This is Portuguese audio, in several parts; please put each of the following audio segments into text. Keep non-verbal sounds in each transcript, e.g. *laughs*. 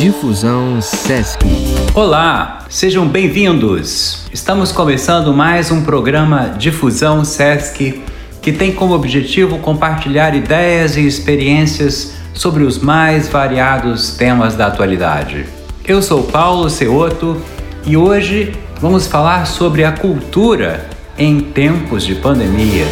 Difusão Sesc. Olá, sejam bem-vindos. Estamos começando mais um programa Difusão Sesc que tem como objetivo compartilhar ideias e experiências sobre os mais variados temas da atualidade. Eu sou Paulo Ceoto e hoje vamos falar sobre a cultura em tempos de pandemia.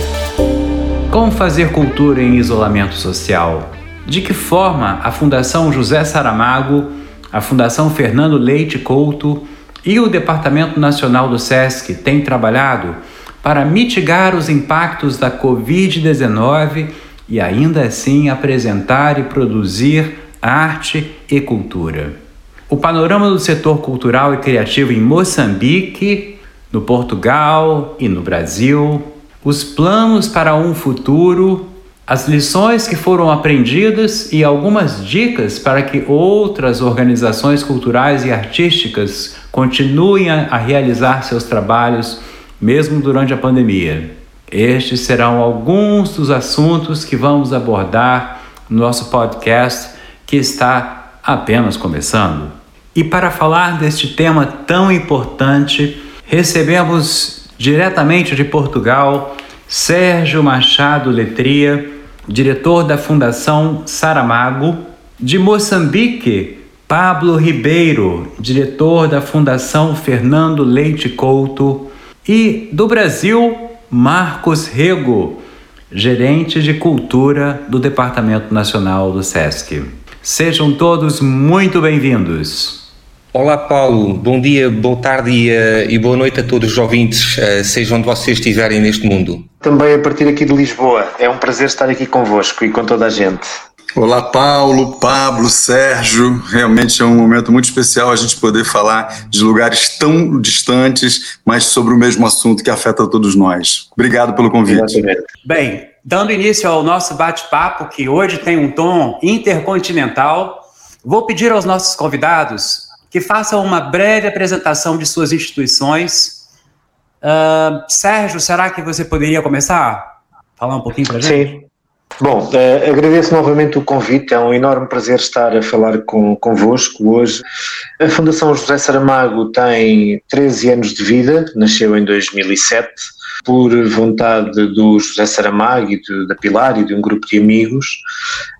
Como fazer cultura em isolamento social? De que forma a Fundação José Saramago, a Fundação Fernando Leite Couto e o Departamento Nacional do SESC têm trabalhado para mitigar os impactos da Covid-19 e ainda assim apresentar e produzir arte e cultura. O panorama do setor cultural e criativo em Moçambique, no Portugal e no Brasil, os planos para um futuro, as lições que foram aprendidas e algumas dicas para que outras organizações culturais e artísticas continuem a realizar seus trabalhos mesmo durante a pandemia. Estes serão alguns dos assuntos que vamos abordar no nosso podcast que está apenas começando. E para falar deste tema tão importante, recebemos diretamente de Portugal Sérgio Machado Letria, diretor da Fundação Saramago, de Moçambique, Pablo Ribeiro, diretor da Fundação Fernando Leite Couto, e do Brasil, Marcos Rego, gerente de cultura do Departamento Nacional do SESC. Sejam todos muito bem-vindos. Olá, Paulo. Bom dia, boa tarde e, uh, e, boa noite a todos os ouvintes, uh, seja onde vocês estiverem neste mundo. Também a partir aqui de Lisboa. É um prazer estar aqui convosco e com toda a gente. Olá, Paulo, Pablo, Sérgio. Realmente é um momento muito especial a gente poder falar de lugares tão distantes, mas sobre o mesmo assunto que afeta todos nós. Obrigado pelo convite. Bem, dando início ao nosso bate-papo, que hoje tem um tom intercontinental, vou pedir aos nossos convidados que façam uma breve apresentação de suas instituições. Uh, Sérgio, será que você poderia começar? Falar um pouquinho para a gente? Sim. Bom, uh, agradeço novamente o convite, é um enorme prazer estar a falar com, convosco hoje. A Fundação José Saramago tem 13 anos de vida, nasceu em 2007 por vontade do José Saramago e da Pilar e de um grupo de amigos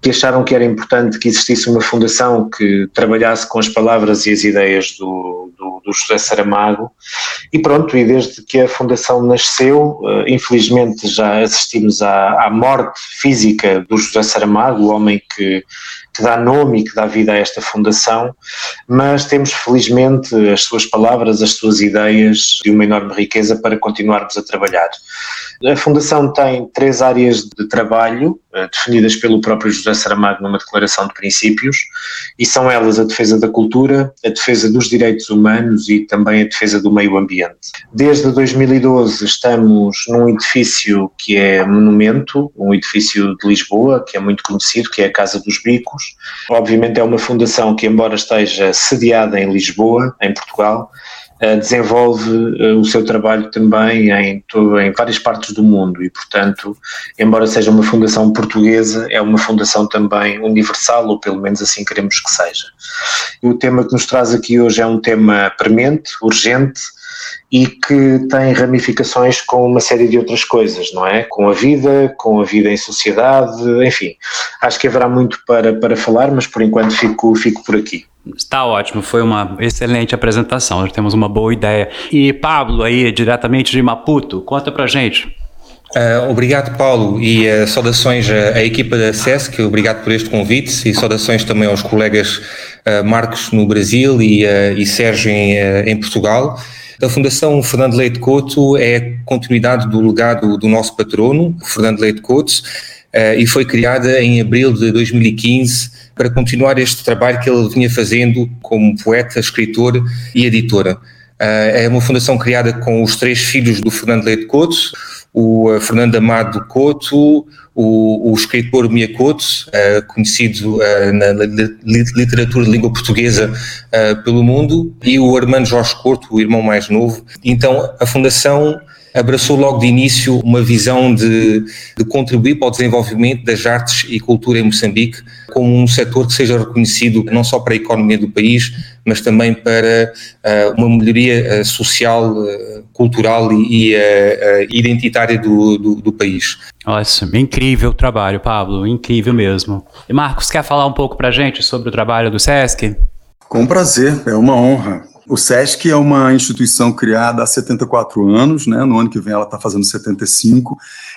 que acharam que era importante que existisse uma fundação que trabalhasse com as palavras e as ideias do, do, do José Saramago e pronto, e desde que a fundação nasceu, eh, infelizmente já assistimos à, à morte física do José Saramago, o homem que que dá nome e que dá vida a esta fundação, mas temos felizmente as suas palavras, as suas ideias de uma enorme riqueza para continuarmos a trabalhar. A Fundação tem três áreas de trabalho, eh, definidas pelo próprio José Saramago numa declaração de princípios, e são elas a defesa da cultura, a defesa dos direitos humanos e também a defesa do meio ambiente. Desde 2012 estamos num edifício que é monumento, um edifício de Lisboa, que é muito conhecido, que é a Casa dos Bicos. Obviamente é uma fundação que, embora esteja sediada em Lisboa, em Portugal, desenvolve eh, o seu trabalho também em, em várias partes do mundo e, portanto, embora seja uma fundação portuguesa, é uma fundação também universal, ou pelo menos assim queremos que seja. E o tema que nos traz aqui hoje é um tema premente, urgente, e que tem ramificações com uma série de outras coisas, não é? Com a vida, com a vida em sociedade, enfim. Acho que haverá muito para, para falar, mas por enquanto fico, fico por aqui. Está ótimo, foi uma excelente apresentação, já temos uma boa ideia. E Pablo, aí, diretamente de Maputo, conta pra gente. Uh, obrigado, Paulo, e uh, saudações à, à, equipa da SESC, obrigado por este convite e saudações também aos colegas uh, Marcos no Brasil e, e Sérgio em, em, Portugal. A Fundação Fernando Leite Couto é continuidade do legado do nosso patrono, Fernando Leite Couto, e foi criada em abril de 2015 para continuar este trabalho que ele vinha fazendo como poeta, escritor e editora. É uma fundação criada com os três filhos do Fernando Leite Couto, o eh, Fernando Amado Couto, o, o escritor Mia Couto, uh, conhecido na literatura de língua portuguesa pelo mundo, e o Armando Jorge Couto, o irmão mais novo. Então, a Fundação abraçou logo de início uma visão de, de contribuir para o desenvolvimento das artes e cultura em Moçambique como um setor que seja reconhecido não só para a economia do país, mas também para uh, uma melhoria uh, social, uh, cultural e, e identitária do, do, do, país. Nossa, incrível o trabalho, Pablo, incrível mesmo. E Marcos, quer falar um pouco para a gente sobre o trabalho do SESC? Com prazer, é uma honra. O SESC é uma instituição criada há 74 anos, né? no ano que vem ela está fazendo 75.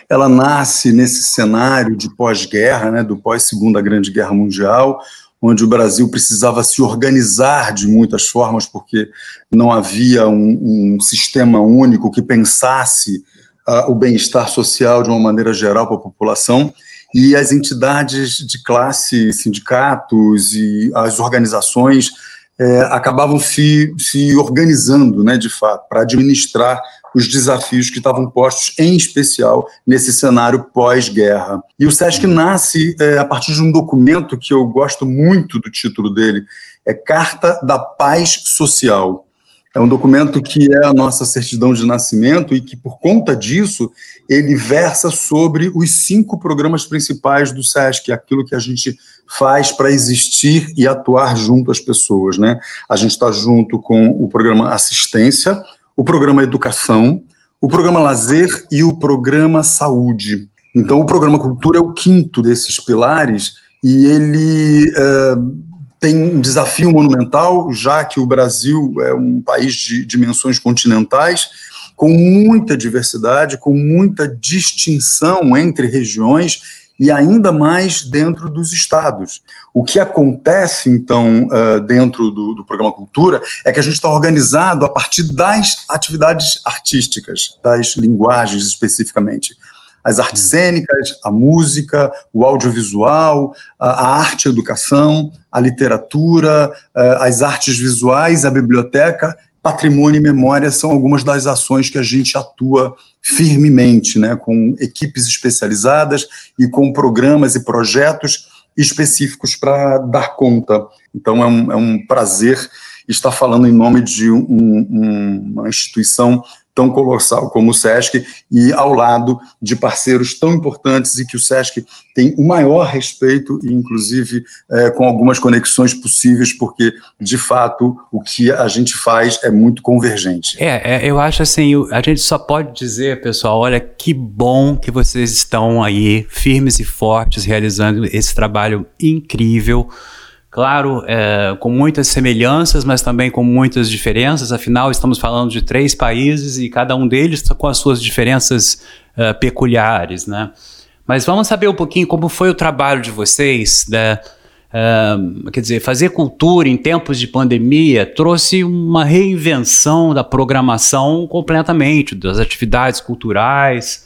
Ela nasce nesse cenário de pós-guerra, né? do pós-segunda grande guerra mundial, onde o Brasil precisava se organizar de muitas formas, porque não havia um, um sistema único que pensasse uh, o bem-estar social de uma maneira geral para a população. E as entidades de classe, sindicatos e as organizações é, acabavam se, se organizando, né, de fato, para administrar os desafios que estavam postos, em especial nesse cenário pós-guerra. E o SESC nasce é, a partir de um documento que eu gosto muito do título dele, é Carta da Paz Social. É um documento que é a nossa certidão de nascimento e que, por conta disso, ele versa sobre os cinco programas principais do SESC, aquilo que a gente faz para existir e atuar junto às pessoas. Né? A gente está junto com o programa Assistência, o programa Educação, o programa Lazer e o programa Saúde. Então, o programa Cultura é o quinto desses pilares e ele é, tem um desafio monumental, já que o Brasil é um país de dimensões continentais, com muita diversidade, com muita distinção entre regiões e ainda mais dentro dos estados. O que acontece, então, uh, dentro do, do, programa Cultura é que a gente está organizado a partir das atividades artísticas, das linguagens especificamente. As artes cênicas, a música, o audiovisual, a, a arte e educação, a literatura, uh, as artes visuais, a biblioteca patrimônio e memória são algumas das ações que a gente atua firmemente, né, com equipes especializadas e com programas e projetos específicos para dar conta. Então é um, é um prazer estar falando em nome de um, um, uma instituição tão colossal como o SESC e ao lado de parceiros tão importantes e que o SESC tem o maior respeito e inclusive é, com algumas conexões possíveis porque de fato o que a gente faz é muito convergente. É, é eu acho assim, a gente só pode dizer, pessoal, olha que bom que vocês estão aí firmes e fortes realizando esse trabalho incrível Claro, é, com muitas semelhanças, mas também com muitas diferenças, afinal, estamos falando de três países e cada um deles está com as suas diferenças uh, peculiares, né? Mas vamos saber um pouquinho como foi o trabalho de vocês, né? Uh, quer dizer, fazer cultura em tempos de pandemia trouxe uma reinvenção da programação completamente, das atividades culturais,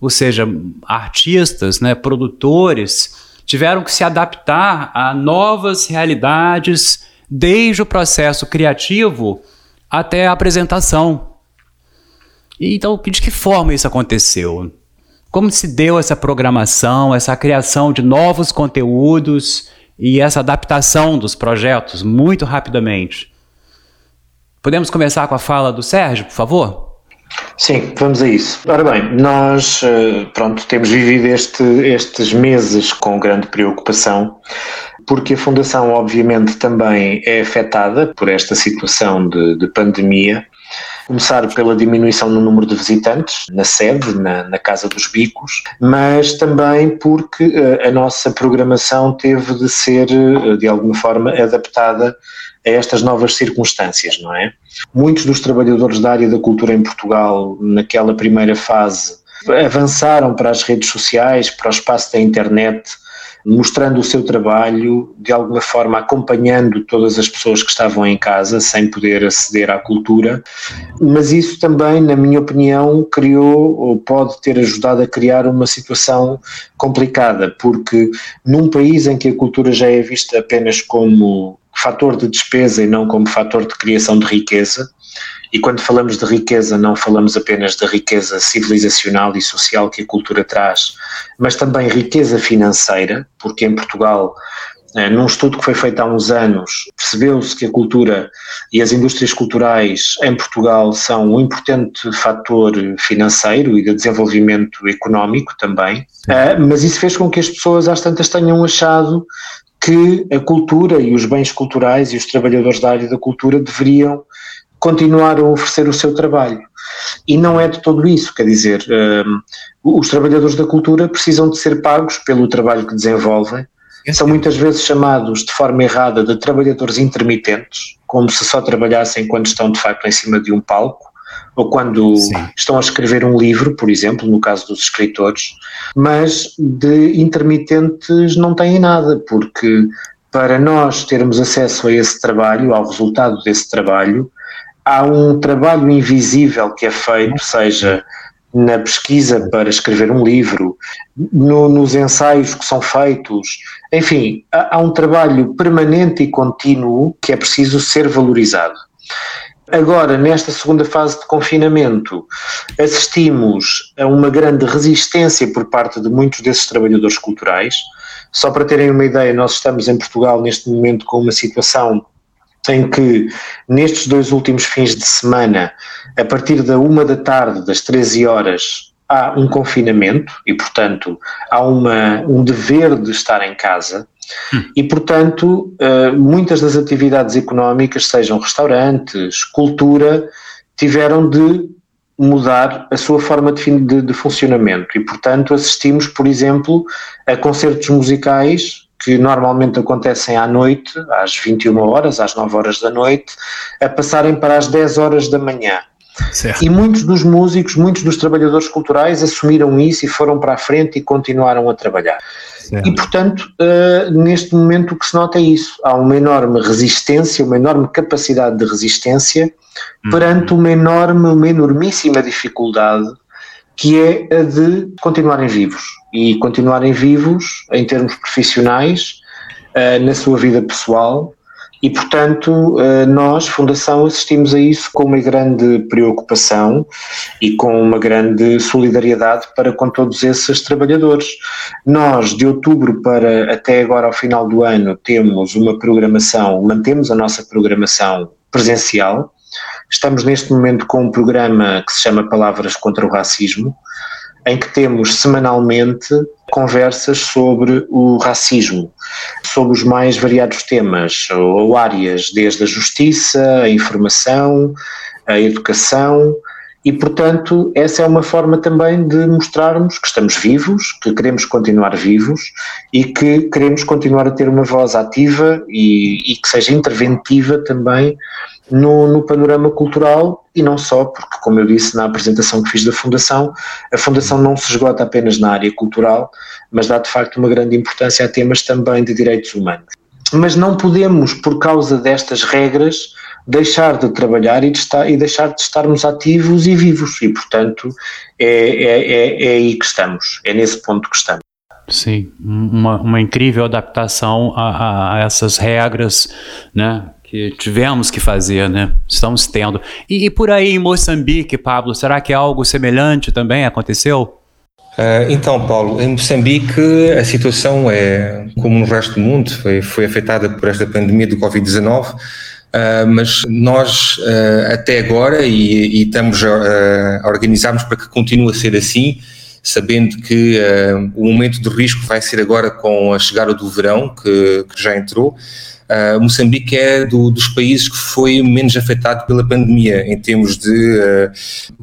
ou seja, artistas, né, produtores tiveram que se adaptar a novas realidades, desde o processo criativo até a apresentação. Então, de que forma isso aconteceu? Como se deu essa programação, essa criação de novos conteúdos e essa adaptação dos projetos muito rapidamente? Podemos começar com a fala do Sérgio, por favor? Sim, vamos a isso. Ora bem, nós eh, pronto, temos vivido este, estes meses com grande preocupação, porque a Fundação obviamente também é afetada por esta situação de, de pandemia. Começar pela diminuição no número de visitantes na sede, na, na Casa dos Bicos, mas também porque uh, a nossa programação teve de ser, uh, de alguma forma, adaptada a estas novas circunstâncias, não é? Muitos dos trabalhadores da área da cultura em Portugal, naquela primeira fase, avançaram para as redes sociais, para o espaço da internet, mostrando o seu trabalho, de alguma forma acompanhando todas as pessoas que estavam em casa sem poder aceder à cultura, mas isso também, na minha opinião, criou ou pode ter ajudado a criar uma situação complicada, porque num país em que a cultura já é vista apenas como fator de despesa e não como fator de criação de riqueza. E quando falamos de riqueza, não falamos apenas da riqueza civilizacional e social que a cultura traz, mas também riqueza financeira, porque em Portugal eh, num estudo que foi feito há uns anos, percebeu-se que a cultura e as indústrias culturais em Portugal são um importante fator financeiro e de desenvolvimento económico também, eh, mas isso fez com que as pessoas às tantas tenham achado que a cultura e os bens culturais e os trabalhadores da área da cultura deveriam continuar a oferecer o seu trabalho. E não é de todo isso, quer dizer, os trabalhadores da cultura precisam de ser pagos pelo trabalho que desenvolvem, são muitas vezes chamados de forma errada de trabalhadores intermitentes, como se só trabalhassem quando estão de facto em cima de um palco, ou quando Sim. estão a escrever um livro, por exemplo, no caso dos escritores, mas de intermitentes não têm nada, porque para nós termos acesso a esse trabalho, ao resultado desse trabalho, há um trabalho invisível que é feito, seja na pesquisa para escrever um livro, no, nos ensaios que são feitos, enfim, há, há um trabalho permanente e contínuo que é preciso ser valorizado. Agora, nesta segunda fase de confinamento, assistimos a uma grande resistência por parte de muitos desses trabalhadores culturais. Só para terem uma ideia, nós estamos em Portugal neste momento com uma situação em que nestes dois últimos fins de semana, a partir da uma da tarde, das 13 horas, há um confinamento e, portanto, há uma, um dever de estar em casa. Hum. E, portanto, eh, muitas das atividades económicas, sejam restaurantes, cultura, tiveram de mudar a sua forma de, de, de funcionamento. E, portanto, assistimos, por exemplo, a concertos musicais que normalmente acontecem à noite, às 21 horas, às 9 horas da noite, a passarem para as 10 horas da manhã. Certo. E muitos dos músicos, muitos dos trabalhadores culturais assumiram isso e foram para a frente e continuaram a trabalhar. Certo. E, portanto, uh, neste momento o que se nota é isso. Há uma enorme resistência, uma enorme capacidade de resistência uhum. perante uma enorme, uma enormíssima dificuldade que é a de continuarem vivos e continuarem vivos em termos profissionais, uh, na sua vida pessoal. E, portanto, uh, nós, Fundação, assistimos a isso com uma grande preocupação e com uma grande solidariedade para com todos esses trabalhadores. Nós, de outubro para até agora, ao final do ano, temos uma programação, mantemos a nossa programação presencial, Estamos neste momento com um programa que se chama Palavras contra o Racismo, em que temos semanalmente conversas sobre o racismo, sobre os mais variados temas ou áreas, desde a justiça, a informação, a educação, e, portanto, essa é uma forma também de mostrarmos que estamos vivos, que queremos continuar vivos e que queremos continuar a ter uma voz ativa e, e que seja interventiva também no, no, panorama cultural e não só, porque, como eu disse na apresentação que fiz da Fundação, a Fundação não se esgota apenas na área cultural, mas dá de facto uma grande importância a temas também de direitos humanos. Mas não podemos, por causa destas regras, deixar de trabalhar e, de estar, e deixar de estarmos ativos e vivos, e portanto é, é, é, é aí que estamos, é nesse ponto que estamos. Sim, uma, uma incrível adaptação a, a, a essas regras, né? Que tivemos que fazer, né? Estamos tendo. E, e, por aí em Moçambique, Pablo, será que algo semelhante também aconteceu? Uh, então, Paulo, em Moçambique a situação é como no resto do mundo, foi, foi afetada por esta pandemia do Covid-19. Uh, mas nós uh, até agora e, e estamos a, a organizarmos para que continue a ser assim, sabendo que o momento de risco vai ser agora com a chegada do verão, que, que já entrou, Uh, Moçambique é do, dos países que foi menos afetado pela pandemia em termos de uh,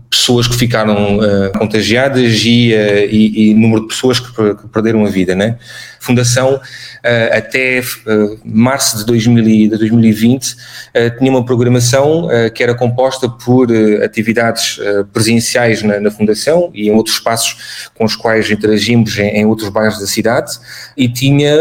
pessoas que ficaram uh, contagiadas e, e, e, número de pessoas que, que perderam a vida. Né? A Fundação, até março de, 2000, de 2020, tinha uma programação que era composta por atividades presenciais na, na, Fundação e em outros espaços com os quais interagimos em, em outros bairros da cidade e tinha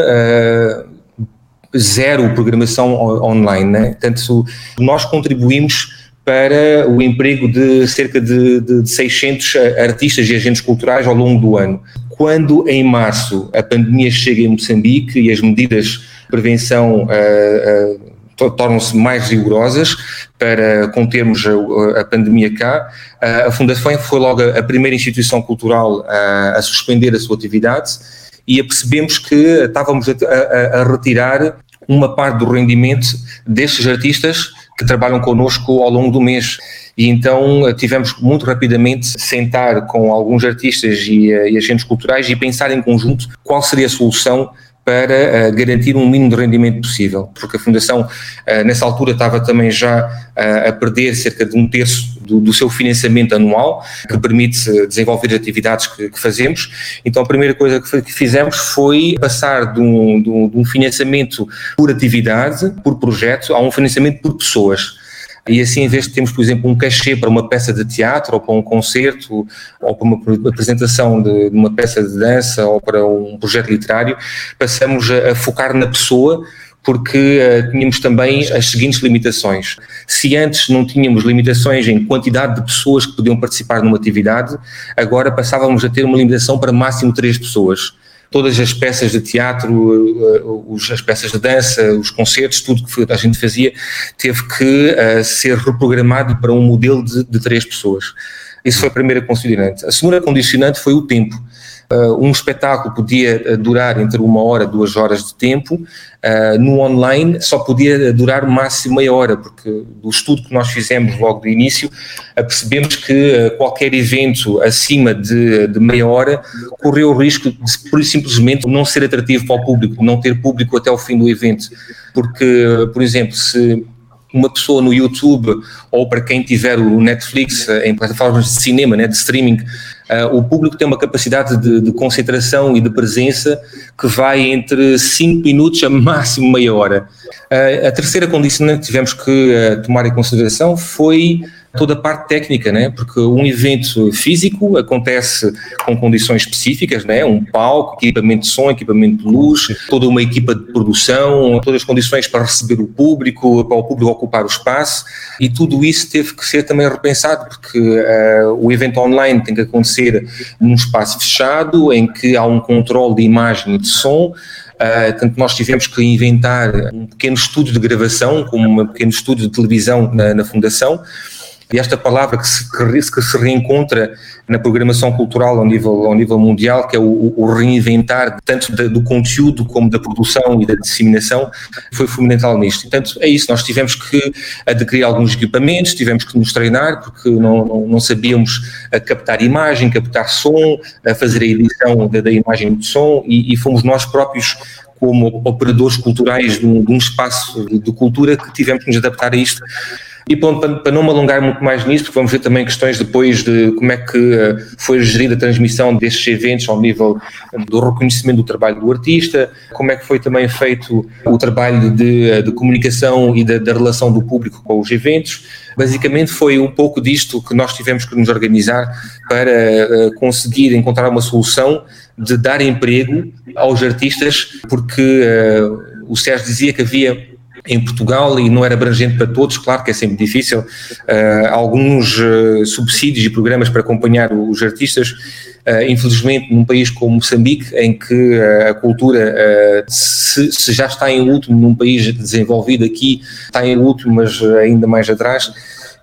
zero programação online, né? Portanto, nós contribuímos para o emprego de cerca de, de, de 600 artistas e agentes culturais ao longo do ano. Quando em março a pandemia chega em Moçambique e as medidas de prevenção uh, uh, tornam-se mais rigorosas para contermos a, a pandemia cá, a Fundação foi logo a primeira instituição cultural a suspender a sua atividade e percebemos que estávamos a, a, a retirar uma parte do rendimento destes artistas que trabalham connosco ao longo do mês. E então eh, tivemos muito rapidamente sentar com alguns artistas e, eh, e agentes culturais e pensar em conjunto qual seria a solução para uh, garantir um mínimo de rendimento possível, porque a Fundação uh, nessa altura estava também já uh, a perder cerca de um terço do, do seu financiamento anual, que permite desenvolver as atividades que, que, fazemos. Então a primeira coisa que, que fizemos foi passar de um, de um financiamento por atividade, por projeto, a um financiamento por pessoas. E assim, em vez de termos, por exemplo, um cachê para uma peça de teatro, ou para um concerto, ou para uma apresentação de uma peça de dança, ou para um projeto literário, passamos a, a focar na pessoa, porque uh, tínhamos também as seguintes limitações. Se antes não tínhamos limitações em quantidade de pessoas que podiam participar numa atividade, agora passávamos a ter uma limitação para máximo três pessoas todas as peças de teatro, eh, as peças de dança, os concertos, tudo que a gente fazia, teve que uh, ser reprogramado para um modelo de, de três pessoas. Isso foi a primeira condicionante. A segunda condicionante foi o tempo. Uh, um espetáculo podia uh, durar entre uma hora, duas horas de tempo, uh, no online só podia durar máximo meia hora, porque do estudo que nós fizemos logo do início, percebemos que qualquer evento acima de, de, meia hora correu o risco de, simplesmente, não ser atrativo para o público, não ter público até o fim do evento. Porque, por exemplo, se uma pessoa no YouTube ou para quem tiver o Netflix em plataformas de cinema, né, de streaming, uh, o público tem uma capacidade de, de, concentração e de presença que vai entre 5 minutos a máximo meia hora. Uh, a terceira condição que tivemos que uh, tomar em consideração foi toda a parte técnica, né? porque um evento físico acontece com condições específicas, né? um palco, equipamento de som, equipamento de luz, toda uma equipa de produção, todas as condições para receber o público, para o público ocupar o espaço, e tudo isso teve que ser também repensado, porque uh, o evento online tem que acontecer num espaço fechado, em que há um controle de imagem e de som, Uh, tanto nós tivemos que inventar um pequeno estúdio de gravação, como um pequeno estúdio de televisão na, na Fundação, e esta palavra que se, que se reencontra na programação cultural ao nível, ao nível mundial, que é o, o reinventar tanto da, do conteúdo como da produção e da disseminação, foi fundamental nisto. Portanto, é isso, nós tivemos que adquirir alguns equipamentos, tivemos que nos treinar, porque não, não, não sabíamos captar imagem, captar som, fazer a edição da, da imagem do som, e, e fomos nós próprios como operadores culturais de um, espaço de cultura que tivemos que nos adaptar a isto e pronto, para, não me alongar muito mais nisso, porque vamos ver também questões depois de como é que uh, foi gerida a transmissão destes eventos ao nível do reconhecimento do trabalho do artista, como é que foi também feito o trabalho de, eh, de comunicação e da, da, relação do público com os eventos. Basicamente foi um pouco disto que nós tivemos que nos organizar para uh, conseguir encontrar uma solução de dar emprego aos artistas, porque o Sérgio dizia que havia em Portugal e não era abrangente para todos, claro que é sempre difícil. Uh, alguns uh, subsídios e programas para acompanhar os artistas, uh, infelizmente, num país como Moçambique, em que a cultura, se, se, já está em último num país desenvolvido aqui, está em último, mas ainda mais atrás.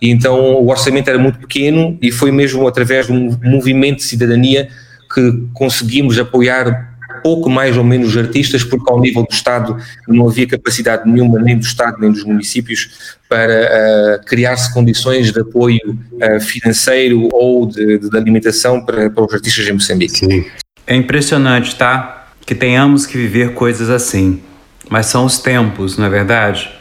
E então o orçamento era muito pequeno e foi mesmo através de um movimento de cidadania que conseguimos apoiar pouco mais ou menos artistas, porque ao nível do Estado não havia capacidade nenhuma, nem do Estado nem dos municípios, para uh, criar-se condições de apoio uh, financeiro ou de, de alimentação para, para, os artistas em Moçambique. Sim. É impressionante, tá? Que tenhamos que viver coisas assim. Mas são os tempos, não é verdade?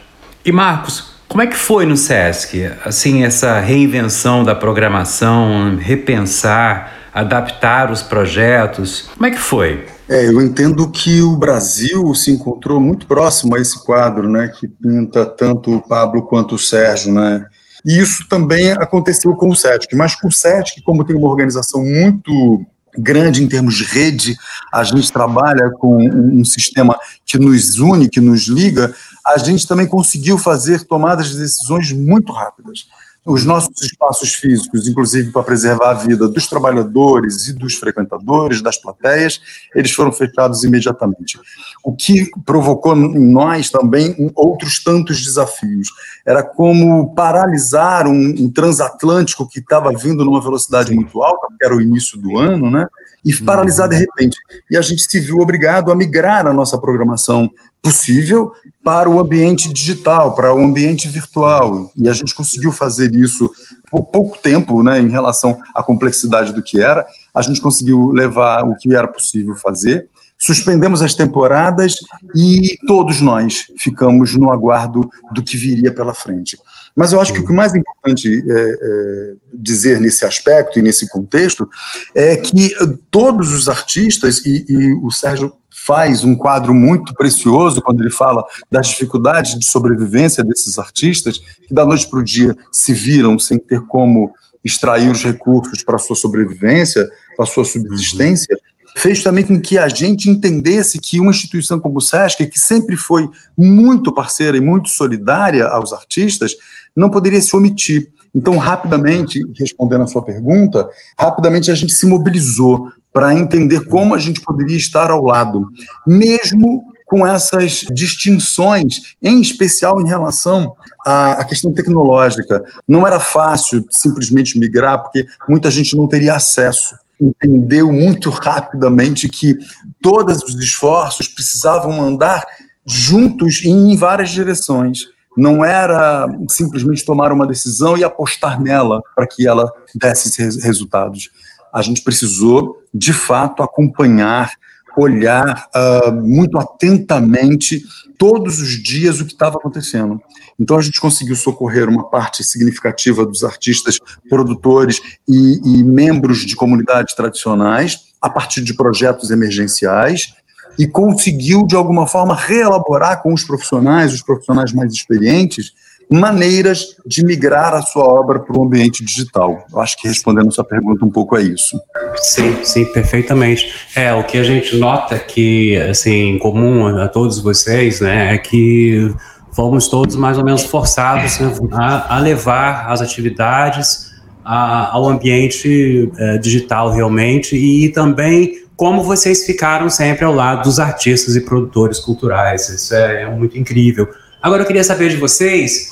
E Marcos, como é que foi no SESC? Assim, essa reinvenção da programação, repensar, adaptar os projetos, como é que foi? É, eu entendo que o Brasil se encontrou muito próximo a esse quadro, né, que pinta tanto o Pablo quanto o Sérgio, né, e isso também aconteceu com o SETIC, mas com o SETIC, como tem uma organização muito grande em termos de rede, a gente trabalha com um sistema que nos une, que nos liga, a gente também conseguiu fazer tomadas de decisões muito rápidas os nossos espaços físicos, inclusive para preservar a vida dos trabalhadores e dos frequentadores, das plateias, eles foram fechados imediatamente. O que provocou em nós também outros tantos desafios. Era como paralisar um, um transatlântico que estava vindo numa velocidade muito alta, que era o início do ano, né? e paralisar de repente. E a gente se viu obrigado a migrar a nossa programação possível para o ambiente digital, para o ambiente virtual. E a gente conseguiu fazer isso por pouco tempo, né, em relação à complexidade do que era. A gente conseguiu levar o que era possível fazer. Suspendemos as temporadas e todos nós ficamos no aguardo do que viria pela frente. Mas eu acho que o que mais importante é, é, dizer nesse aspecto e nesse contexto é que todos os artistas, e, e o Sérgio faz um quadro muito precioso quando ele fala das dificuldades de sobrevivência desses artistas, que da noite para o dia se viram sem ter como extrair os recursos para a sua sobrevivência, para a sua subsistência, fez também com que a gente entendesse que uma instituição como o SESC, que sempre foi muito parceira e muito solidária aos artistas, não poderia se omitir. Então, rapidamente, respondendo a sua pergunta, rapidamente a gente se mobilizou para entender como a gente poderia estar ao lado, mesmo com essas distinções, em especial em relação à, questão tecnológica. Não era fácil simplesmente migrar, porque muita gente não teria acesso. Entendeu muito rapidamente que todos os esforços precisavam andar juntos e em várias direções não era simplesmente tomar uma decisão e apostar nela para que ela desse resultados. A gente precisou, de fato, acompanhar, olhar uh, muito atentamente todos os dias o que estava acontecendo. Então a gente conseguiu socorrer uma parte significativa dos artistas, produtores e, e membros de comunidades tradicionais a partir de projetos emergenciais e conseguiu, de alguma forma, reelaborar com os profissionais, os profissionais mais experientes, maneiras de migrar a sua obra para o ambiente digital. Eu acho que respondendo a sua pergunta um pouco é isso. Sim, sim, perfeitamente. É, o que a gente nota que, assim, em comum a todos vocês, né, é que fomos todos mais ou menos forçados né, a, a, levar as atividades a, ao ambiente é, digital realmente e também como vocês ficaram sempre ao lado dos artistas e produtores culturais. Isso é, é muito incrível. Agora eu queria saber de vocês,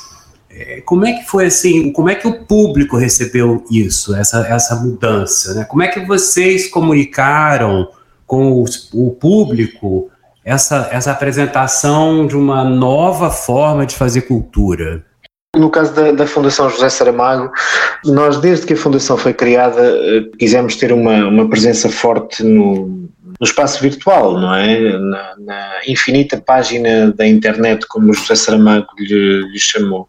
como é que foi assim, como é que o público recebeu isso, essa, essa mudança, né? Como é que vocês comunicaram com o público essa, essa apresentação de uma nova forma de fazer cultura? No caso da, da, Fundação José Saramago, nós, desde que a Fundação foi criada, eh, quisemos ter uma, uma presença forte no, no espaço virtual, não é? Na, na, infinita página da internet, como o José Saramago lhe, lhe chamou.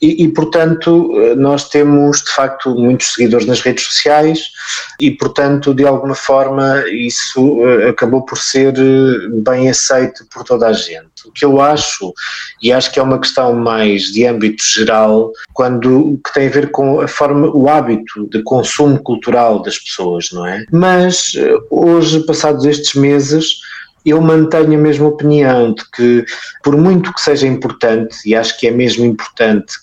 E, e, portanto, nós temos de facto muitos seguidores nas redes sociais e, portanto, de alguma forma, isso eh, acabou por ser eh, bem aceito por toda a gente. O que eu acho, e acho que é uma questão mais de âmbito geral, quando que tem a ver com a forma, o hábito de consumo cultural das pessoas, não é? Mas eh, hoje, passados estes meses, eu mantenho a mesma opinião de que, por muito que seja importante, e acho que é mesmo importante,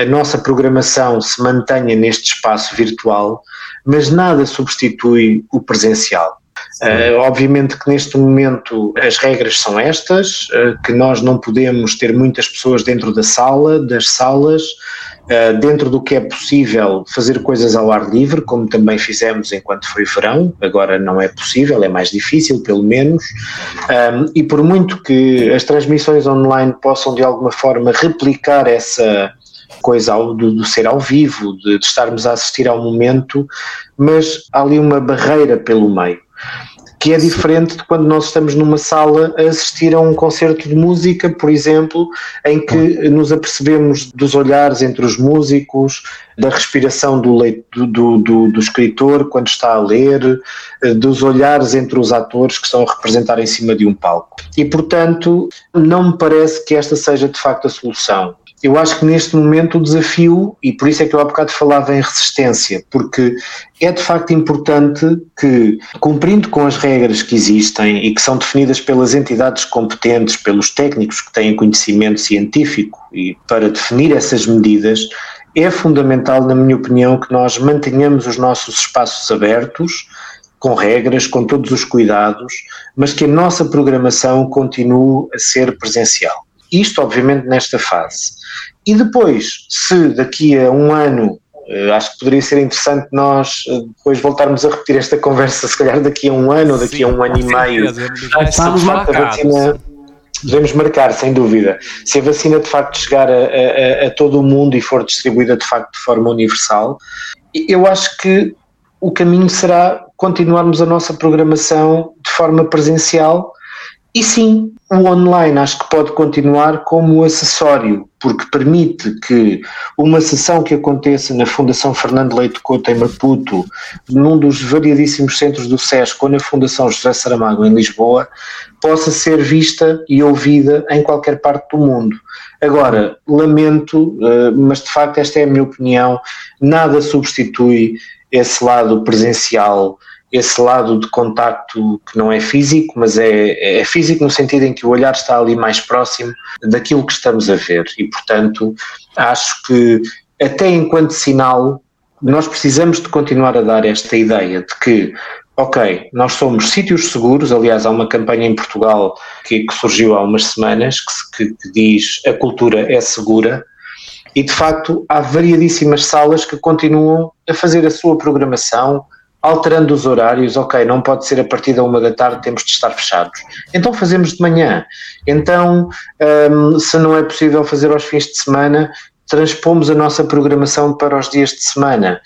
a nossa programação se mantenha neste espaço virtual, mas nada substitui o presencial. Uh, obviamente que neste momento as regras são estas, uh, que nós não podemos ter muitas pessoas dentro da sala, das salas, uh, dentro do que é possível fazer coisas ao ar livre, como também fizemos enquanto foi verão, agora não é possível, é mais difícil pelo menos, um, e por muito que as transmissões online possam de alguma forma replicar essa coisa do, do, ser ao vivo, de, de estarmos a assistir ao momento, mas há ali uma barreira pelo meio que é diferente de quando nós estamos numa sala a assistir a um concerto de música, por exemplo, em que nos apercebemos dos olhares entre os músicos, da respiração do, do, do, do escritor quando está a ler, eh, dos olhares entre os atores que estão a representar em cima de um palco. E, portanto, não me parece que esta seja de facto a solução eu acho que neste momento o desafio, e por isso é que eu há bocado falava em resistência, porque é de facto importante que, cumprindo com as regras que existem e que são definidas pelas entidades competentes, pelos técnicos que têm conhecimento científico e para definir essas medidas, é fundamental, na minha opinião, que nós mantenhamos os nossos espaços abertos, com regras, com todos os cuidados, mas que a nossa programação continue a ser presencial. Isto, obviamente, nesta fase. E depois, se daqui a um ano Uh, acho que poderia ser interessante nós uh, depois voltarmos a repetir esta conversa, *laughs* se calhar daqui a um ano ou daqui Sim, a um ano e meio. Estamos marcados. Devemos marcar, sem dúvida. Se a vacina de facto chegar a, a, a, todo o mundo e for distribuída de facto de forma universal, eu acho que o caminho será continuarmos a nossa programação de forma presencial e sim, o online acho que pode continuar como acessório, porque permite que uma sessão que aconteça na Fundação Fernando Leite Couto em Maputo, num dos variadíssimos centros do SESC ou na Fundação José Saramago em Lisboa, possa ser vista e ouvida em qualquer parte do mundo. Agora, lamento, eh, mas de facto esta é a minha opinião, nada substitui esse lado presencial esse lado de contacto que não é físico, mas é, é físico no sentido em que o olhar está ali mais próximo daquilo que estamos a ver. E, portanto, acho que até enquanto sinal nós precisamos de continuar a dar esta ideia de que ok, nós somos sítios seguros, aliás há uma campanha em Portugal que, que surgiu há umas semanas que, que, diz a cultura é segura e de facto há variadíssimas salas que continuam a fazer a sua programação, alterando os horários, ok, não pode ser a partir da uma da tarde, temos de estar fechados. Então fazemos de manhã. Então, um, se não é possível fazer aos fins de semana, transpomos a nossa programação para os dias de semana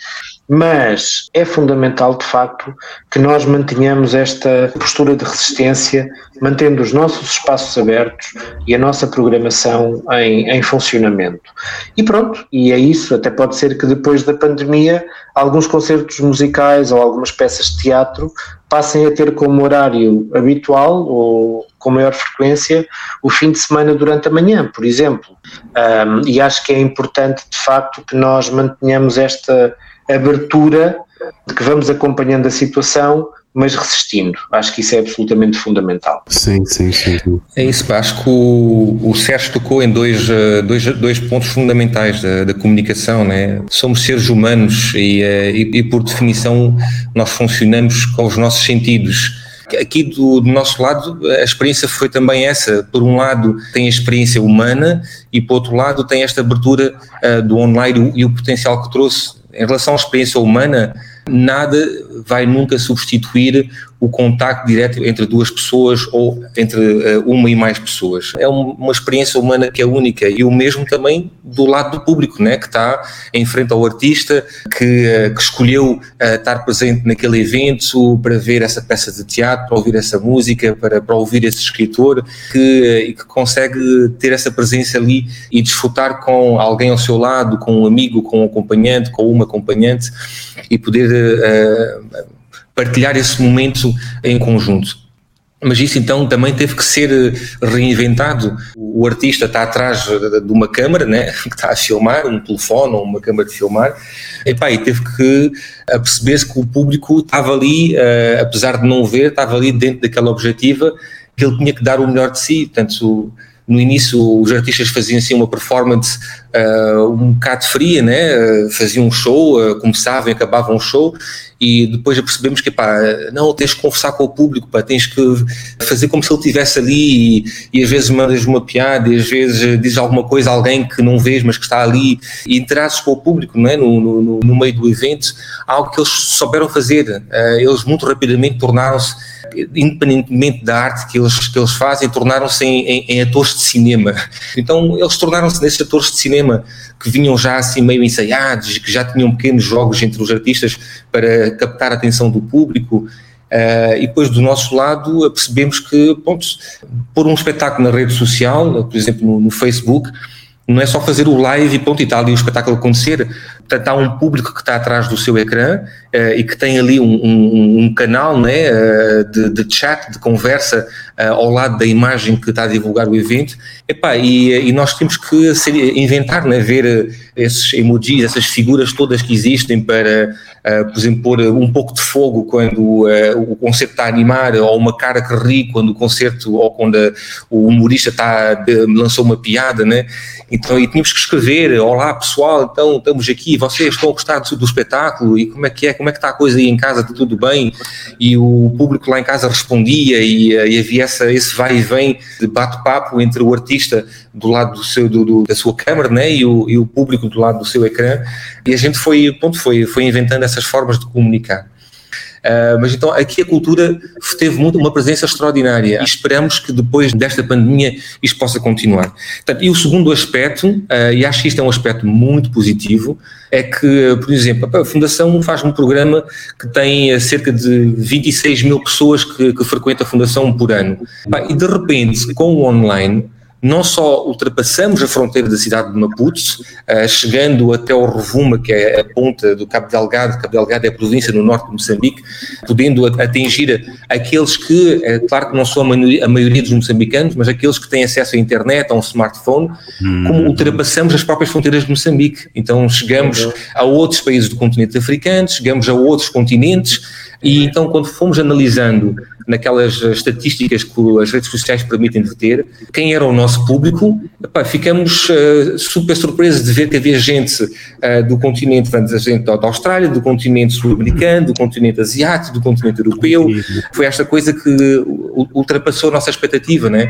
mas é fundamental de facto que nós mantenhamos esta postura de resistência, mantendo os nossos espaços abertos e a nossa programação em, em, funcionamento. E pronto, e é isso. Até pode ser que depois da pandemia alguns concertos musicais ou algumas peças de teatro passem a ter como horário habitual ou com maior frequência o fim de semana durante a manhã, por exemplo. Um, e acho que é importante de facto que nós mantenhamos esta abertura de que vamos acompanhando a situação, mas resistindo. Acho que isso é absolutamente fundamental. Sim, sim, sim. É isso, acho que o, o Sérgio tocou em dois, eh, dois, dois pontos fundamentais da, da comunicação, né? Somos seres humanos e, eh, e, e, por definição, nós funcionamos com os nossos sentidos. Aqui do, do, nosso lado, a experiência foi também essa. Por um lado, tem a experiência humana e, por outro lado, tem esta abertura uh, do online e o, e o potencial que trouxe em relação à experiência humana, nada vai nunca substituir o contacto direto entre duas pessoas ou entre uh, uma e mais pessoas. É uma experiência humana que é única e o mesmo também do lado do público, né, que está em frente ao artista, que, uh, que escolheu uh, estar presente naquele evento para ver essa peça de teatro, para ouvir essa música, para, para ouvir esse escritor, que, que consegue ter essa presença ali e desfrutar com alguém ao seu lado, com um amigo, com um acompanhante, com uma acompanhante e poder partilhar esse momento em conjunto. Mas isso então também teve que ser eh, reinventado. O artista está atrás de uma câmara, né, *laughs* que está a filmar, um telefone ou uma câmara de filmar, e, pá, e teve que perceber-se que o público estava ali, uh, apesar de não ver, estava ali dentro daquela objetiva, que ele tinha que dar o melhor de si. Portanto, no início os artistas faziam assim uma performance uh, um bocado fria, né? faziam um show, uh, começavam e acabavam um show e depois percebemos que pá, não, tens que conversar com o público, pá, tens que fazer como se ele estivesse ali e, e, às vezes mandas uma piada e às vezes dizes alguma coisa a alguém que não vês mas que está ali e interasses com o público não é? no, no, no meio do evento, algo que eles souberam fazer, uh, eles muito rapidamente tornaram-se independentemente da arte que eles, que eles fazem, tornaram-se em, em, em, atores de cinema. Então eles tornaram-se nesses atores de cinema que vinham já assim meio ensaiados, que já tinham pequenos jogos entre os artistas para captar a atenção do público. Uh, e depois do nosso lado percebemos que, ponto, pôr um espetáculo na rede social, por exemplo no, no Facebook, não é só fazer o live e ponto e tal ali o espetáculo acontecer. Portanto, há um público que está atrás do seu ecrã uh, e que tem ali um, um, um canal né, uh, de, de, chat, de conversa uh, ao lado da imagem que está a divulgar o evento. Epá, e, e nós temos que ser, inventar, né, ver esses emojis, essas figuras todas que existem para, por exemplo, pôr um pouco de fogo quando o concerto está a animar, ou uma cara que ri quando o concerto, ou quando o humorista está, lançou uma piada, né? Então, e tínhamos que escrever, olá pessoal, então estamos aqui, vocês estão a gostar do, do espetáculo e como é que é, como é que está a coisa aí em casa, está tudo bem? E o público lá em casa respondia e, e havia essa, esse vai e vem de bate-papo entre o artista do lado do seu, do, do, da sua câmara né, e, o, e o público do lado do seu ecrã e a gente foi, ponto, foi, foi inventando essas formas de comunicar. Uh, mas então aqui a cultura teve muito, uma presença extraordinária e esperamos que depois desta pandemia isto possa continuar. Portanto, e o segundo aspecto, uh, e acho que isto é um aspecto muito positivo, é que, por exemplo, a Fundação faz um programa que tem cerca de 26 mil pessoas que, que frequentam a Fundação por ano. E de repente, com o online, não só ultrapassamos a fronteira da cidade de Maputo, uh, chegando até o Rovuma, que é a ponta do Cabo Delgado, Cabo Delgado é a província no norte de Moçambique, podendo atingir aqueles que, é claro que não são a maioria, a maioria dos moçambicanos, mas aqueles que têm acesso à internet, a um smartphone, hum. como ultrapassamos as próprias fronteiras de Moçambique. Então chegamos a outros países do continente africano, chegamos a outros continentes, e então quando fomos analisando naquelas estatísticas que as redes sociais permitem de ter, quem era o nosso público, epá, ficamos uh, super surpresos de ver que havia gente uh, do continente, portanto, gente da Austrália, do continente sul-americano, do continente asiático, do continente europeu. Foi esta coisa que ultrapassou a nossa expectativa, né?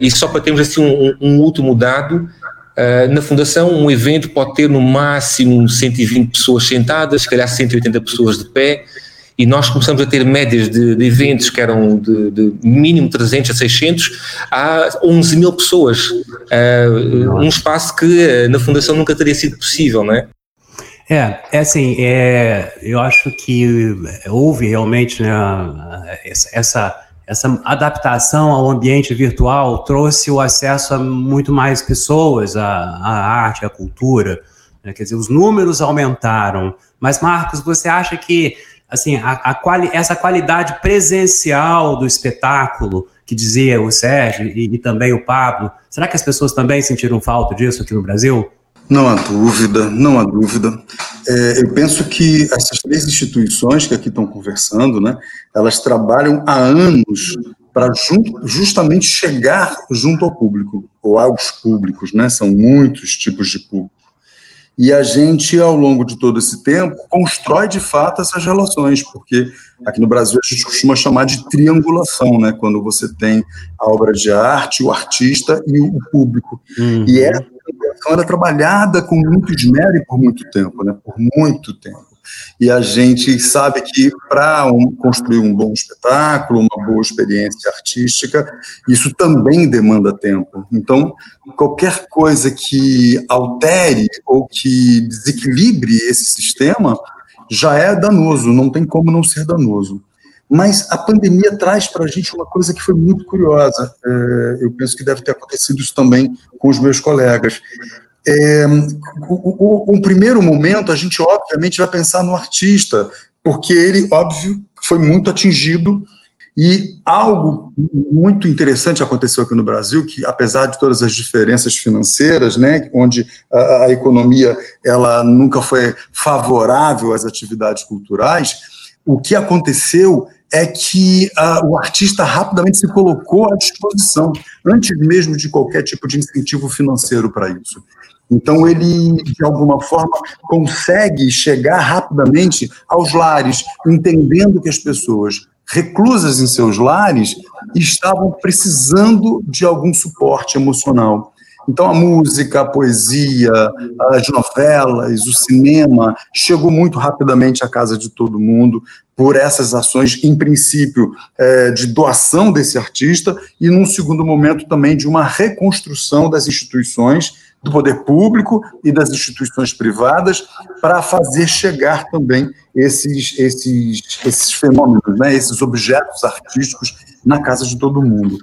E só para termos assim um, um último dado, Uh, na Fundação, um evento pode ter no máximo 120 pessoas sentadas, se calhar 180 pessoas de pé, e nós começamos a ter médias de, de eventos que eram de, de, mínimo 300 a 600 a 11 mil pessoas, uh, um espaço que uh, na Fundação nunca teria sido possível, não é? É, é assim, é, eu acho que houve realmente né, essa, essa adaptação ao ambiente virtual trouxe o acesso a muito mais pessoas à, à arte, à cultura. Né, quer dizer, os números aumentaram. Mas, Marcos, você acha que assim, a, a quali, essa qualidade presencial do espetáculo, que dizia o Sérgio e, e, também o Pablo, será que as pessoas também sentiram falta disso aqui no Brasil? Não há dúvida, não há dúvida. É, eu penso que essas três instituições que aqui estão conversando, né, elas trabalham há anos para justamente chegar junto ao público, ou aos públicos, né, são muitos tipos de público. E a gente, ao longo de todo esse tempo, constrói de fato essas relações, porque aqui no Brasil a gente costuma chamar de triangulação, né? Quando você tem a obra de arte, o artista e o público. Uhum. E essa triangulação era trabalhada com muito esmero e por muito tempo, né? Por muito tempo. E a gente sabe que para um, construir um bom espetáculo, uma boa experiência artística, isso também demanda tempo. Então, qualquer coisa que altere ou que desequilibre esse sistema já é danoso, não tem como não ser danoso. Mas a pandemia traz para a gente uma coisa que foi muito curiosa. É, eu penso que deve ter acontecido isso também com os meus colegas. É, o, o, o, primeiro momento, a gente obviamente vai pensar no artista, porque ele, óbvio, foi muito atingido e algo muito interessante aconteceu aqui no Brasil, que apesar de todas as diferenças financeiras, né, onde a, a economia ela nunca foi favorável às atividades culturais, o que aconteceu é que o artista rapidamente se colocou à disposição, antes mesmo de qualquer tipo de incentivo financeiro para isso. Então, ele, de alguma forma, consegue chegar rapidamente aos lares, entendendo que as pessoas reclusas em seus lares estavam precisando de algum suporte emocional. Então, a música, a poesia, as novelas, o cinema chegou muito rapidamente à casa de todo mundo por essas ações, em princípio, é, de doação desse artista e, num segundo momento, também de uma reconstrução das instituições do poder público e das instituições privadas para fazer chegar também esses, esses, esses fenômenos, né, esses objetos artísticos na casa de todo mundo.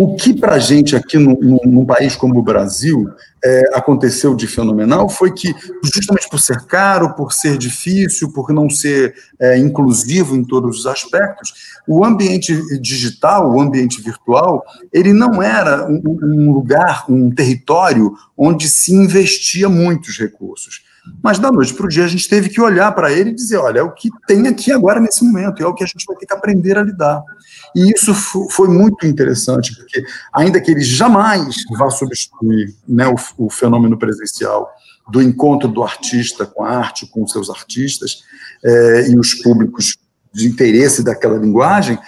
O que para a gente aqui no, num país como o Brasil é, aconteceu de fenomenal foi que, justamente por ser caro, por ser difícil, por não ser é, inclusivo em todos os aspectos, o ambiente digital, o ambiente virtual, ele não era um, um lugar, um território onde se investia muitos recursos. Mas da noite para o dia a gente teve que olhar para ele e dizer: olha, é o que tem aqui agora nesse momento, é o que a gente vai ter que aprender a lidar. E isso foi muito interessante, porque ainda que ele jamais vá substituir né, o, o fenômeno presencial do encontro do artista com a arte, com os seus artistas é, e os públicos de interesse daquela linguagem,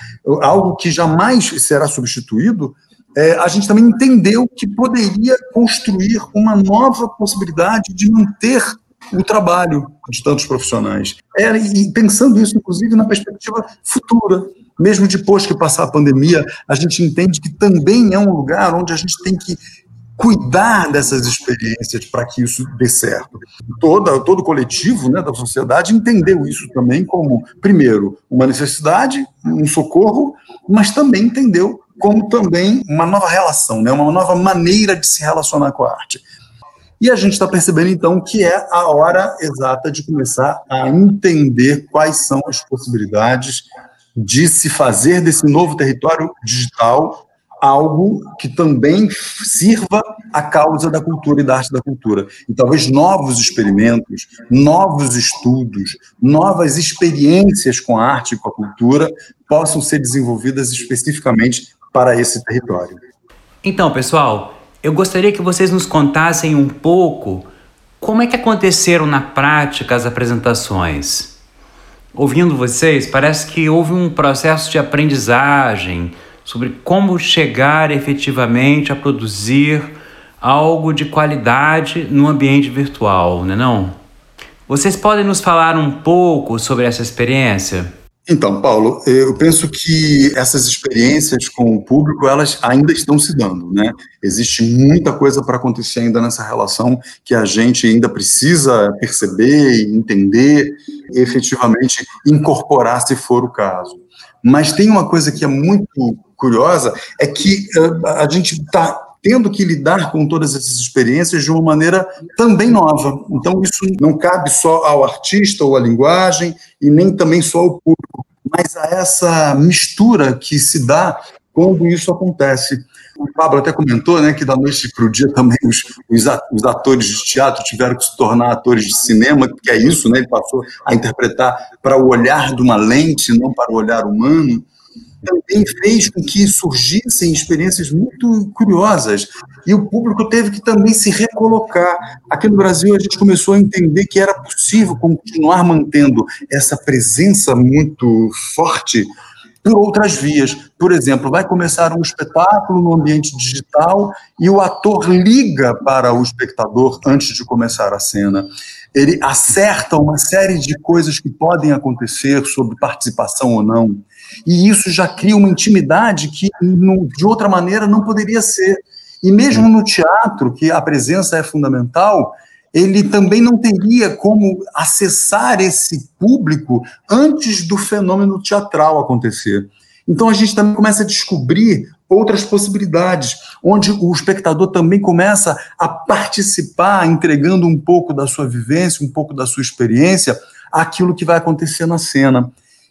algo que jamais será substituído, é, a gente também entendeu que poderia construir uma nova possibilidade de manter o trabalho de tantos profissionais. É, e pensando isso, inclusive, na perspectiva futura. Mesmo depois que passar a pandemia, a gente entende que também é um lugar onde a gente tem que cuidar dessas experiências para que isso dê certo. Toda, todo coletivo né, da sociedade entendeu isso também como, primeiro, uma necessidade, um socorro, mas também entendeu como também uma nova relação, né, uma nova maneira de se relacionar com a arte. E a gente está percebendo, então, que é a hora exata de começar a entender quais são as possibilidades de se fazer desse novo território digital algo que também sirva à causa da cultura e da arte da cultura. E talvez novos experimentos, novos estudos, novas experiências com a arte e com a cultura possam ser desenvolvidas especificamente para esse território. Então, pessoal, eu gostaria que vocês nos contassem um pouco como é que aconteceram na prática as apresentações. Ouvindo vocês, parece que houve um processo de aprendizagem, sobre como chegar efetivamente a produzir algo de qualidade no ambiente virtual, não é não? Vocês podem nos falar um pouco sobre essa experiência? Então, Paulo, eu penso que essas experiências com o público, elas ainda estão se dando, né? Existe muita coisa para acontecer ainda nessa relação que a gente ainda precisa perceber, entender, e efetivamente incorporar se for o caso. Mas tem uma coisa que é muito curiosa, é que a gente está tendo que lidar com todas essas experiências de uma maneira também nova. Então, isso não cabe só ao artista ou à linguagem, e nem também só ao público, mas a essa mistura que se dá quando isso acontece. O Pablo até comentou né, que da noite para o dia também os, os, atores de teatro tiveram que se tornar atores de cinema, que é isso, né, ele passou a interpretar para o olhar de uma lente, não para o olhar humano também fez com que surgissem experiências muito curiosas. E o público teve que também se recolocar. Aqui no Brasil, a gente começou a entender que era possível continuar mantendo essa presença muito forte por outras vias. Por exemplo, vai começar um espetáculo no ambiente digital e o ator liga para o espectador antes de começar a cena. Ele acerta uma série de coisas que podem acontecer sobre participação ou não. E isso já cria uma intimidade que, de outra maneira, não poderia ser. E mesmo no teatro, que a presença é fundamental, ele também não teria como acessar esse público antes do fenômeno teatral acontecer. Então a gente também começa a descobrir outras possibilidades, onde o espectador também começa a participar, entregando um pouco da sua vivência, um pouco da sua experiência, aquilo que vai acontecer na cena.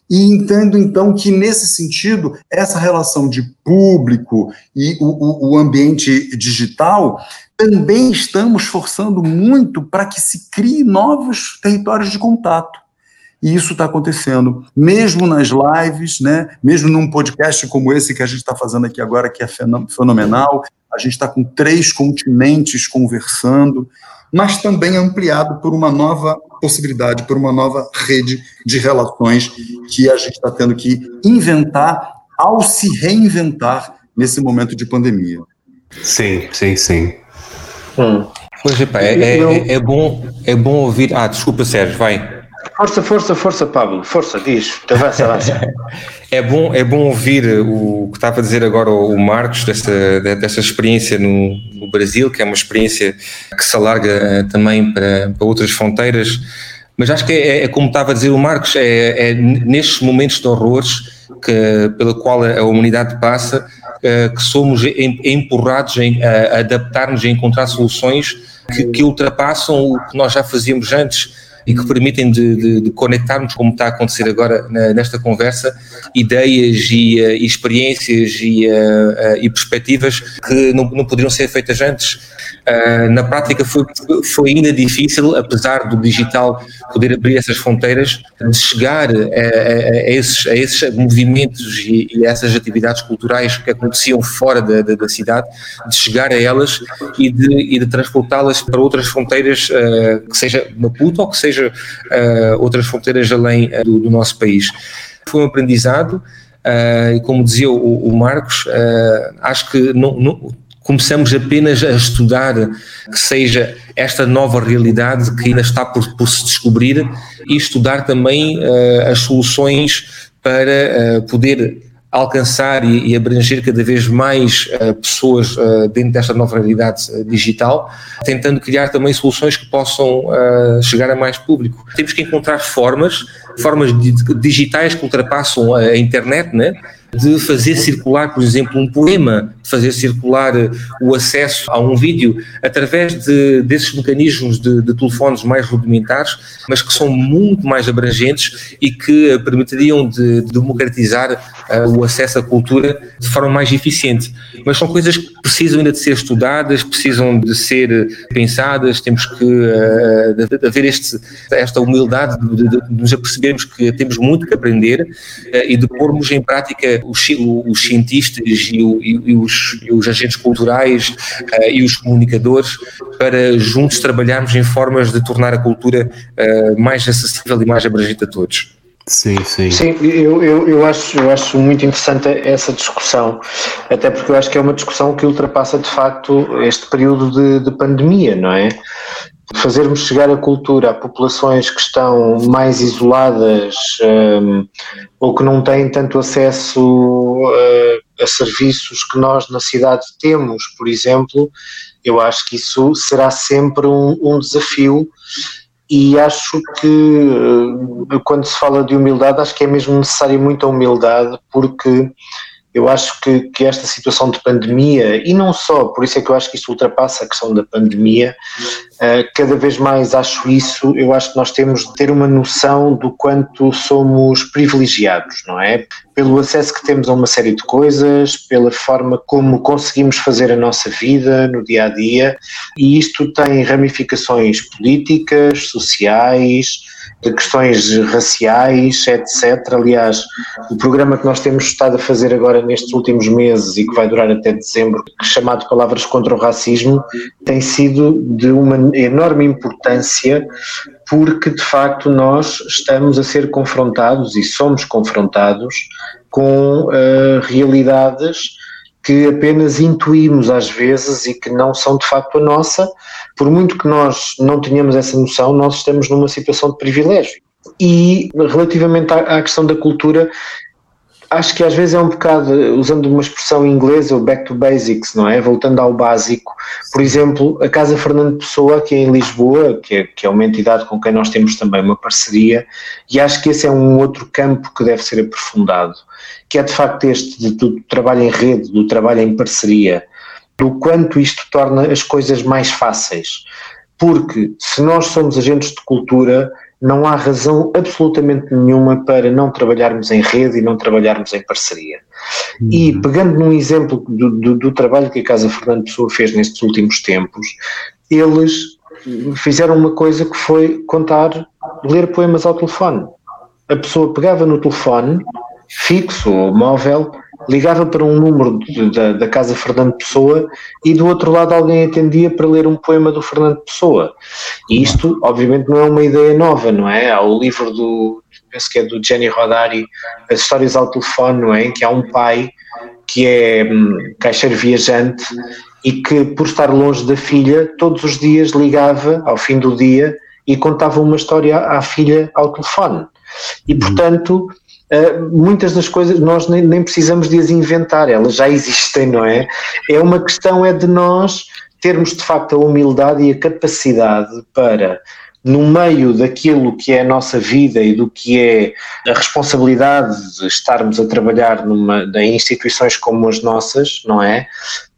E entendo, então, que nesse sentido, essa relação de público e o, o, ambiente digital também estamos forçando muito para que se crie novos territórios de contato. E isso está acontecendo, mesmo nas lives, né? mesmo num podcast como esse que a gente está fazendo aqui agora, que é fenomenal. A gente está com três continentes conversando mas também ampliado por uma nova possibilidade, por uma nova rede de relações que a gente está tendo que inventar ao se reinventar nesse momento de pandemia. Sim, sim, sim. Hum. Pois é, é, é, é, bom, é bom ouvir. Ah, desculpa, Sérgio, vai. Força, força, força, Pablo, força, diz, avança, avança. *laughs* é, bom, é bom ouvir o que estava a dizer agora o Marcos, dessa, dessa experiência no, no Brasil, que é uma experiência que se alarga eh, também para, para outras fronteiras, mas acho que é, é, como estava a dizer o Marcos, é, é nestes momentos de horrores que, pela qual a humanidade passa, eh, que somos empurrados em, a adaptar-nos, a encontrar soluções que, que ultrapassam o que nós já fazíamos antes e que permitem de, de, de conectarmos, como está a acontecer agora na, nesta conversa, ideias e, uh, experiências e, uh, e, perspectivas que não, não poderiam ser feitas antes. na prática foi, foi ainda difícil, apesar do digital poder abrir essas fronteiras, de chegar a, a, esses, a esses movimentos e, e a essas atividades culturais que aconteciam fora da, da, da cidade, de chegar a elas e de, e de transportá-las para outras fronteiras, que seja Maputo ou que seja uh, outras fronteiras além uh, do, do, nosso país. Foi um aprendizado e como dizia o, o Marcos, acho que não, não começamos apenas a estudar que seja esta nova realidade que ainda está por, por se descobrir e estudar também uh, as soluções para uh, poder alcançar e, e, abranger cada vez mais uh, pessoas uh, dentro desta nova realidade uh, digital, tentando criar também soluções que possam chegar a mais público. Temos que encontrar formas, formas digitais que ultrapassam a internet, né? De fazer circular, por exemplo, um poema, de fazer circular eh, o acesso a um vídeo através de, desses mecanismos de, de, telefones mais rudimentares, mas que são muito mais abrangentes e que eh, permitiriam de, de democratizar uh, o acesso à cultura de forma mais eficiente. Mas são coisas que precisam ainda de ser estudadas, precisam de ser pensadas, temos que uh, haver este, esta humildade de, de, nos apercebermos que temos muito que aprender uh, e de pormos em prática os, os cientistas e, o, e, os, e, os, agentes culturais uh, e os comunicadores para juntos trabalharmos em formas de tornar a cultura uh, mais acessível e mais abrangente a todos. Sim, sim. Sim, eu, eu, eu, acho, eu acho muito interessante essa discussão, até porque eu acho que é uma discussão que ultrapassa de facto este período de, de pandemia, não é? fazermos chegar a cultura a populações que estão mais isoladas um, ou que não têm tanto acesso uh, a serviços que nós na cidade temos, por exemplo, eu acho que isso será sempre um, um desafio e acho que uh, quando se fala de humildade, acho que é mesmo necessária muita humildade porque eu acho que, que, esta situação de pandemia, e não só, por isso é que eu acho que isso ultrapassa a questão da pandemia, uh, cada vez mais acho isso, eu acho que nós temos de ter uma noção do quanto somos privilegiados, não é? Pelo acesso que temos a uma série de coisas, pela forma como conseguimos fazer a nossa vida no dia a dia, e isto tem ramificações políticas, sociais, de questões raciais, etc. Aliás, o programa que nós temos estado a fazer agora nestes últimos meses e que vai durar até dezembro, chamado Palavras contra o Racismo, tem sido de uma enorme importância porque de facto nós estamos a ser confrontados e somos confrontados com uh, realidades que apenas intuímos às vezes e que não são de facto a nossa, por muito que nós não tenhamos essa noção, nós estamos numa situação de privilégio. E relativamente à, questão da cultura, acho que às vezes é um bocado, usando uma expressão inglesa, o back to basics, não é? Voltando ao básico. Por exemplo, a Casa Fernando Pessoa, que é em Lisboa, que é, que é uma entidade com quem nós temos também uma parceria, e acho que esse é um outro campo que deve ser aprofundado, que é de facto este de, do trabalho em rede, do trabalho em parceria, do quanto isto torna as coisas mais fáceis. Porque se nós somos agentes de cultura, não há razão absolutamente nenhuma para não trabalharmos em rede e não trabalharmos em parceria. Uhum. E pegando num exemplo do, do, do, trabalho que a Casa Fernando Pessoa fez nestes últimos tempos, eles fizeram uma coisa que foi contar, ler poemas ao telefone. A pessoa pegava no telefone, fixo ou móvel, ligava para um número de, da, da Casa Fernando Pessoa e do outro lado alguém atendia para ler um poema do Fernando Pessoa. E isto, obviamente, não é uma ideia nova, não é? Há o livro do, penso que é do Jenny Rodari, As Histórias ao Telefone, não é? Em que há um pai que é hum, caixeiro viajante e que, por estar longe da filha, todos os dias ligava ao fim do dia e contava uma história à filha ao telefone. E, portanto, Uh, muitas das coisas nós nem, nem, precisamos de as inventar, elas já existem, não é? É uma questão é de nós termos de facto a humildade e a capacidade para, no meio daquilo que é a nossa vida e do que é a responsabilidade de estarmos a trabalhar numa, em instituições como as nossas, não é?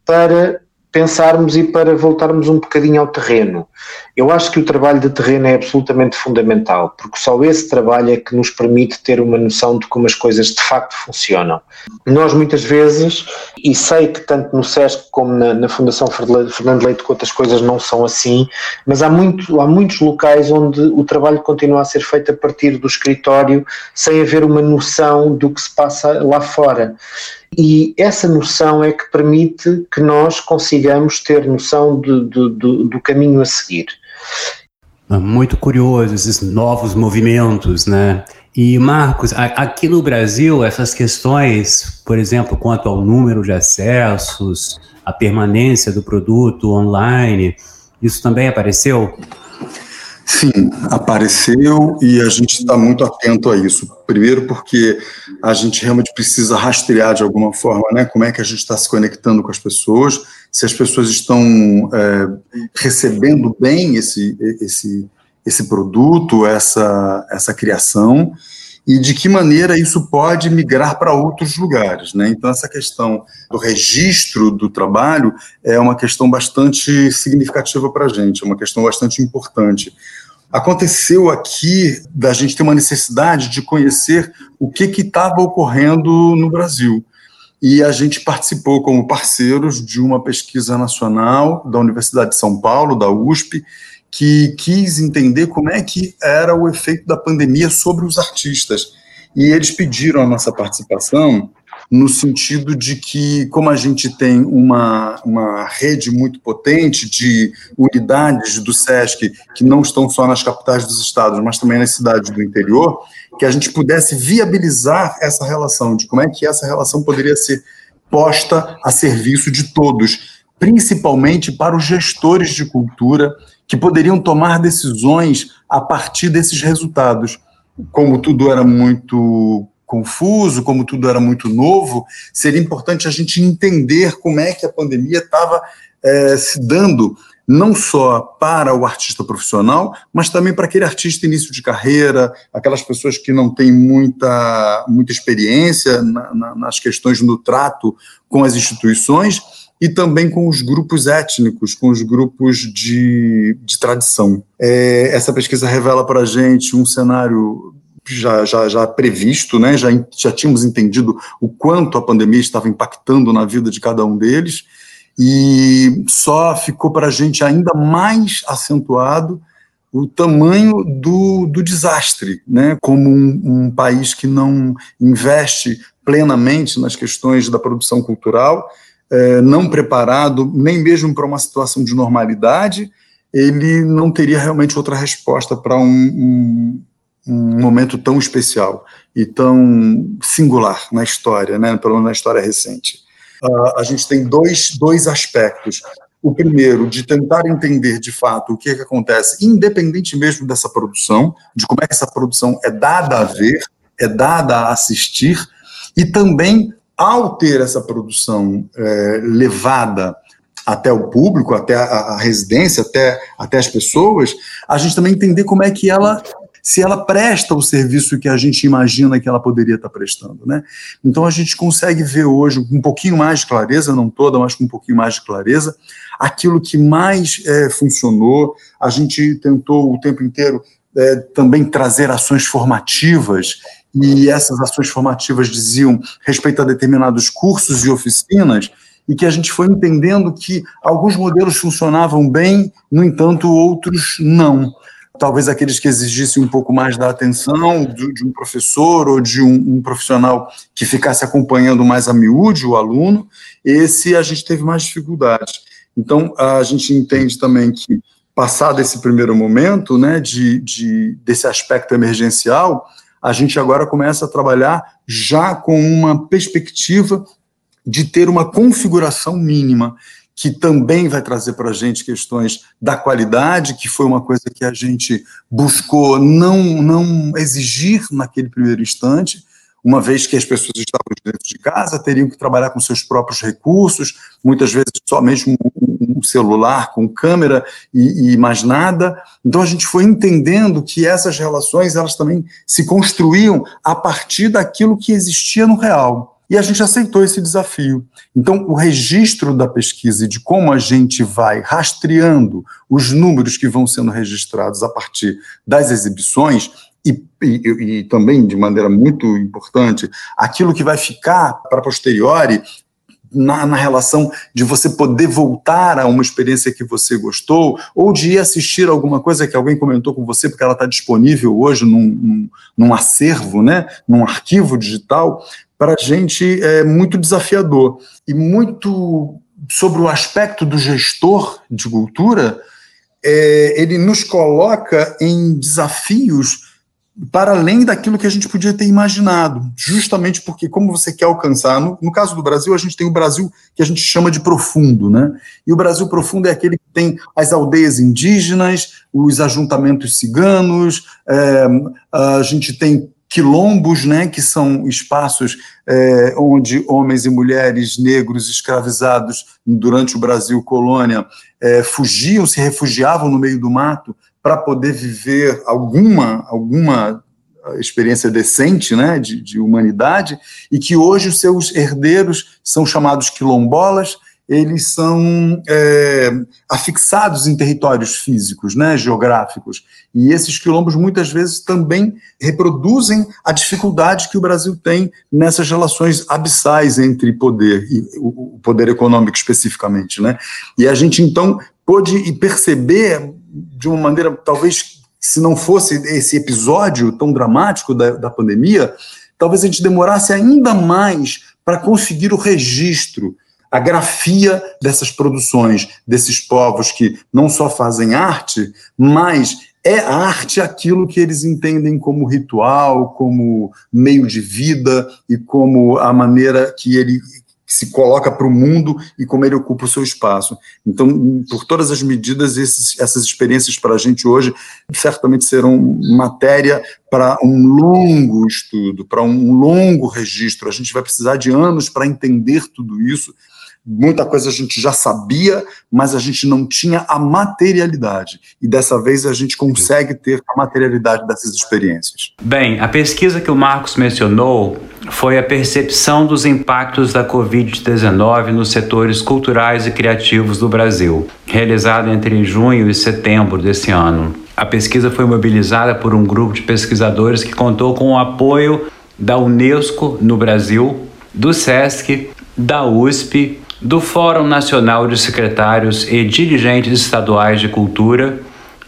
Para pensarmos e para voltarmos um bocadinho ao terreno. Eu acho que o trabalho de terreno é absolutamente fundamental, porque só esse trabalho é que nos permite ter uma noção de como as coisas de facto funcionam. Nós muitas vezes, e sei que tanto no SESC como na, na Fundação Fernando Leite Couto as coisas não são assim, mas há, muito, há muitos locais onde o trabalho continua a ser feito a partir do escritório sem haver uma noção do que se passa lá fora. E essa noção é que permite que nós consigamos ter noção de, do caminho a seguir. Ah, muito curioso esses novos movimentos, né? E Marcos, aqui no Brasil, essas questões, por exemplo, quanto ao número de acessos, a permanência do produto online, isso também apareceu? Sim, apareceu e a gente está muito atento a isso. Primeiro, porque a gente realmente precisa rastrear de alguma forma, né? Como é que a gente está se conectando com as pessoas, se as pessoas estão é, recebendo bem esse, esse, esse produto, essa, essa criação, e de que maneira isso pode migrar para outros lugares. Né? Então, essa questão do registro do trabalho é uma questão bastante significativa para a gente, é uma questão bastante importante. Aconteceu aqui da gente ter uma necessidade de conhecer o que estava ocorrendo no Brasil. E a gente participou como parceiros de uma pesquisa nacional da Universidade de São Paulo, da USP, que quis entender como é que era o efeito da pandemia sobre os artistas. E eles pediram a nossa participação no sentido de que, como a gente tem uma, uma rede muito potente de unidades do SESC, que não estão só nas capitais dos estados, mas também nas cidades do interior, que a gente pudesse viabilizar essa relação, de como é que essa relação poderia ser posta a serviço de todos, principalmente para os gestores de cultura que poderiam tomar decisões a partir desses resultados. Como tudo era muito confuso, como tudo era muito novo, seria importante a gente entender como é que a pandemia estava é, se dando, não só para o artista profissional, mas também para aquele artista início de carreira, aquelas pessoas que não têm muita, muita experiência na, na, nas questões do trato com as instituições e também com os grupos étnicos, com os grupos de, de tradição. É, essa pesquisa revela para a gente um cenário já, já, já previsto, né? já, já tínhamos entendido o quanto a pandemia estava impactando na vida de cada um deles, e só ficou para a gente ainda mais acentuado o tamanho do, do desastre, né? como um, um país que não investe plenamente nas questões da produção cultural, é, não preparado nem mesmo para uma situação de normalidade, ele não teria realmente outra resposta para um, um, um momento tão especial e tão singular na história, né, pelo menos na história recente. Uh, a gente tem dois, dois aspectos. O primeiro, de tentar entender de fato o que, é que acontece, independente mesmo dessa produção, de como é que essa produção é dada a ver, é dada a assistir, e também, ao ter essa produção é, levada até o público, até a, a, residência, até, até as pessoas, a gente também entender como é que ela se ela presta o serviço que a gente imagina que ela poderia estar prestando. Né? Então a gente consegue ver hoje com um pouquinho mais de clareza, não toda, mas com um pouquinho mais de clareza, aquilo que mais é, funcionou. A gente tentou o tempo inteiro é, também trazer ações formativas e essas ações formativas diziam respeito a determinados cursos e oficinas, e que a gente foi entendendo que alguns modelos funcionavam bem, no entanto, outros não talvez aqueles que exigissem um pouco mais da atenção de, de um professor ou de um, um, profissional que ficasse acompanhando mais a miúde o aluno, esse a gente teve mais dificuldades. Então, a gente entende também que, passado esse primeiro momento, né, de, de, desse aspecto emergencial, a gente agora começa a trabalhar já com uma perspectiva de ter uma configuração mínima que também vai trazer para a gente questões da qualidade, que foi uma coisa que a gente buscou não, não exigir naquele primeiro instante, uma vez que as pessoas estavam dentro de casa, teriam que trabalhar com seus próprios recursos, muitas vezes somente um, um celular com câmera e, e, mais nada. Então a gente foi entendendo que essas relações elas também se construíam a partir daquilo que existia no real. E a gente aceitou esse desafio. Então, o registro da pesquisa e de como a gente vai rastreando os números que vão sendo registrados a partir das exibições, e, e, e, também, de maneira muito importante, aquilo que vai ficar para posteriori na, na, relação de você poder voltar a uma experiência que você gostou, ou de ir assistir alguma coisa que alguém comentou com você, porque ela está disponível hoje num, num, num, acervo, né, num arquivo digital, para a gente é muito desafiador. E muito sobre o aspecto do gestor de cultura, é, ele nos coloca em desafios para além daquilo que a gente podia ter imaginado, justamente porque, como você quer alcançar, no, no, caso do Brasil, a gente tem o Brasil que a gente chama de profundo, né? E o Brasil profundo é aquele que tem as aldeias indígenas, os ajuntamentos ciganos, é, a gente tem quilombos, né, que são espaços é, onde homens e mulheres negros escravizados durante o Brasil colônia é, fugiam, se refugiavam no meio do mato para poder viver alguma, alguma experiência decente né, de, de, humanidade, e que hoje os seus herdeiros são chamados quilombolas, eles são é, afixados em territórios físicos, né, geográficos, e esses quilombos muitas vezes também reproduzem a dificuldade que o Brasil tem nessas relações abissais entre poder e o poder econômico especificamente, né? E a gente então pôde perceber de uma maneira, talvez, se não fosse esse episódio tão dramático da, da pandemia, talvez a gente demorasse ainda mais para conseguir o registro, a grafia dessas produções, desses povos que não só fazem arte, mas é a arte aquilo que eles entendem como ritual, como meio de vida e como a maneira que ele se coloca para o mundo e como ele ocupa o seu espaço. Então, por todas as medidas, esses, essas experiências para a gente hoje certamente serão matéria para um longo estudo, para um longo registro. A gente vai precisar de anos para entender tudo isso Muita coisa a gente já sabia, mas a gente não tinha a materialidade. E dessa vez a gente consegue ter a materialidade dessas experiências. Bem, a pesquisa que o Marcos mencionou foi a percepção dos impactos da Covid-19 nos setores culturais e criativos do Brasil, realizada entre junho e setembro desse ano. A pesquisa foi mobilizada por um grupo de pesquisadores que contou com o apoio da Unesco no Brasil, do SESC, da USP do Fórum Nacional de Secretários e Dirigentes Estaduais de Cultura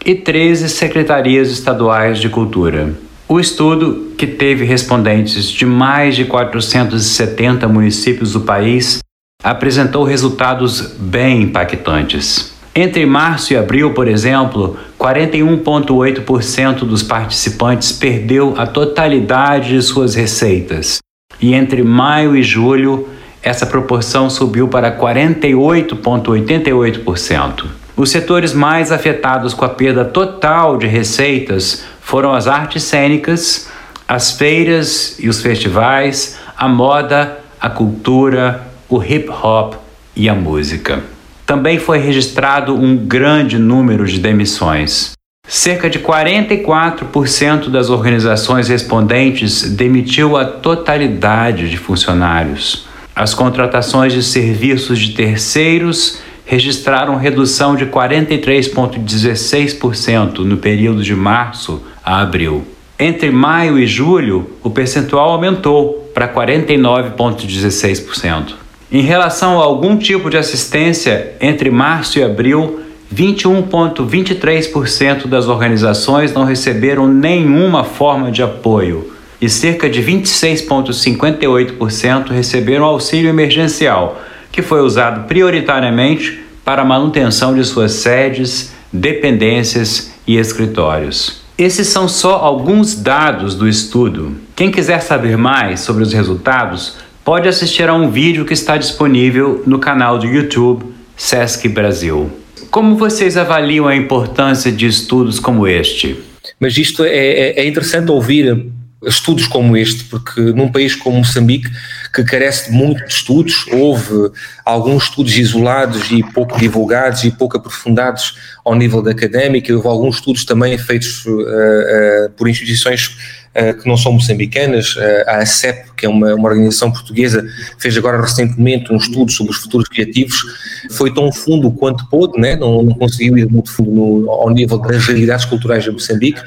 e 13 secretarias estaduais de cultura. O estudo, que teve respondentes de mais de 470 municípios do país, apresentou resultados bem impactantes. Entre março e abril, por exemplo, 41,8% dos participantes perdeu a totalidade de suas receitas. E entre maio e julho, essa proporção subiu para 48,88%. Os setores mais afetados com a perda total de receitas foram as artes cênicas, as feiras e os festivais, a moda, a cultura, o hip hop e a música. Também foi registrado um grande número de demissões. Cerca de 44% das organizações respondentes demitiu a totalidade de funcionários. As contratações de serviços de terceiros registraram redução de 43,16% no período de março a abril. Entre maio e julho, o percentual aumentou para 49,16%. Em relação a algum tipo de assistência, entre março e abril, 21,23% das organizações não receberam nenhuma forma de apoio, e cerca de 26,58% receberam auxílio emergencial, que foi usado prioritariamente para a manutenção de suas sedes, dependências e escritórios. Esses são só alguns dados do estudo. Quem quiser saber mais sobre os resultados, pode assistir a um vídeo que está disponível no canal do YouTube SESC Brasil. Como vocês avaliam a importância de estudos como este? Mas isto é, é, é interessante ouvir estudos como este, porque num país como Moçambique, que carece de muito de estudos, houve alguns estudos isolados e pouco divulgados e pouco aprofundados ao nível da académica, houve alguns estudos também feitos uh, uh, por instituições que não são moçambicanas. a ACEP, que é uma, uma organização portuguesa, fez agora recentemente um estudo sobre os futuros criativos. Foi tão fundo quanto pôde, né? não, não conseguiu ir muito fundo no, ao nível das realidades culturais de Moçambique.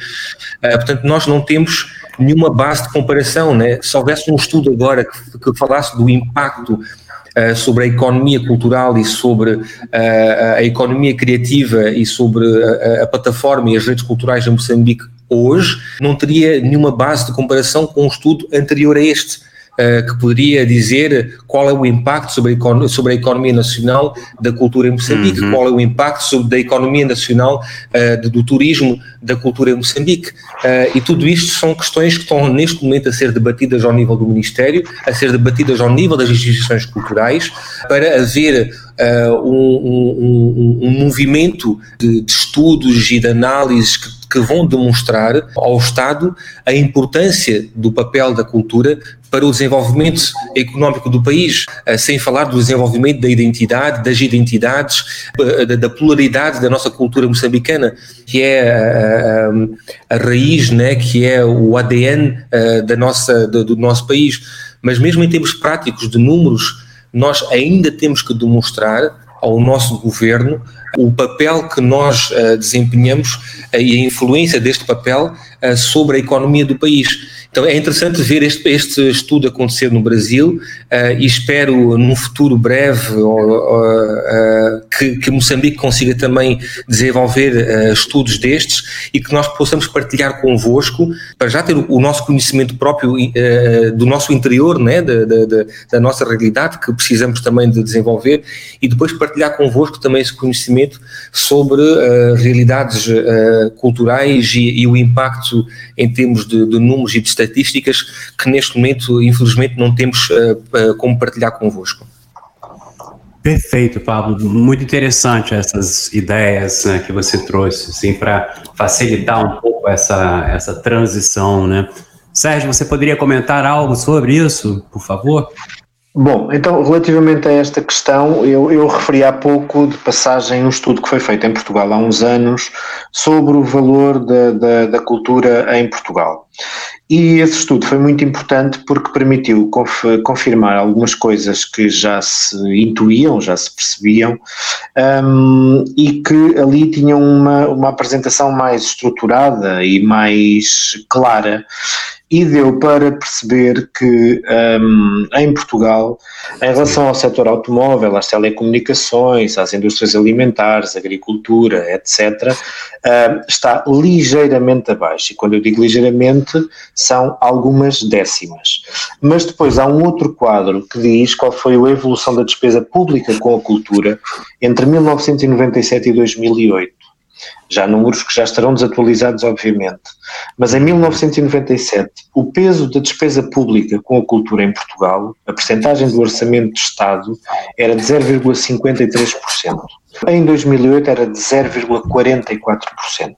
portanto, nós não temos nenhuma base de comparação. Né? Se houvesse um estudo agora que, que falasse do impacto Uh, sobre a economia cultural e sobre uh, a economia criativa e sobre a, a, plataforma e as redes culturais em Moçambique hoje, não teria nenhuma base de comparação com um estudo anterior a este. Uh, que poderia dizer qual é o impacto sobre a, sobre a economia nacional da cultura em Moçambique, uhum. qual é o impacto sobre, da economia nacional uh, do, turismo da cultura em Moçambique. Uh, e tudo isto são questões que estão neste momento a ser debatidas ao nível do Ministério, a ser debatidas ao nível das instituições culturais, para haver um, um, um, movimento de, de estudos e de análises que que vão demonstrar ao Estado a importância do papel da cultura para o desenvolvimento económico do país, eh, sem falar do desenvolvimento da identidade, das identidades, eh, da polaridade da nossa cultura moçambicana, que é a, a, a raiz, né, que é o ADN eh, da nossa, do, do nosso país. Mas mesmo em termos práticos de números, nós ainda temos que demonstrar ao nosso governo o papel que nós uh, desempenhamos e a influência deste papel uh, sobre a economia do país. Então é interessante ver este, este estudo acontecer no Brasil uh, e espero num futuro breve uh, uh, que, que, Moçambique consiga também desenvolver estudos destes e que nós possamos partilhar convosco para já ter o, nosso conhecimento próprio do nosso interior, né, da, da, da, nossa realidade que precisamos também de desenvolver e depois partilhar convosco também esse conhecimento sobre realidades culturais e, e, o impacto em termos de, de números e de estatísticas que neste momento, infelizmente, não temos uh, como partilhar convosco. Perfeito, Pablo. Muito interessante essas ideias né, que você trouxe, assim, para facilitar um pouco essa, essa transição, né? Sérgio, você poderia comentar algo sobre isso, por favor? Bom, então, relativamente a esta questão, eu, eu referi há pouco de passagem um estudo que foi feito em Portugal há uns anos sobre o valor da, da, da cultura em Portugal. E esse estudo foi muito importante porque permitiu conf confirmar algumas coisas que já se intuíam, já se percebiam, um, e que ali tinham uma, uma apresentação mais estruturada e mais clara e deu para perceber que um, em Portugal, em relação ao setor automóvel, às telecomunicações, às indústrias alimentares, agricultura, etc., uh, está ligeiramente abaixo. E quando eu digo ligeiramente, são algumas décimas. Mas depois há um outro quadro que diz qual foi a evolução da despesa pública com a cultura entre 1997 e 2008 já números que já estarão desatualizados, obviamente. Mas em 1997, o peso da despesa pública com a cultura em Portugal, a percentagem do orçamento de Estado, era de 0,53%. Em 2008 era de 0,44%.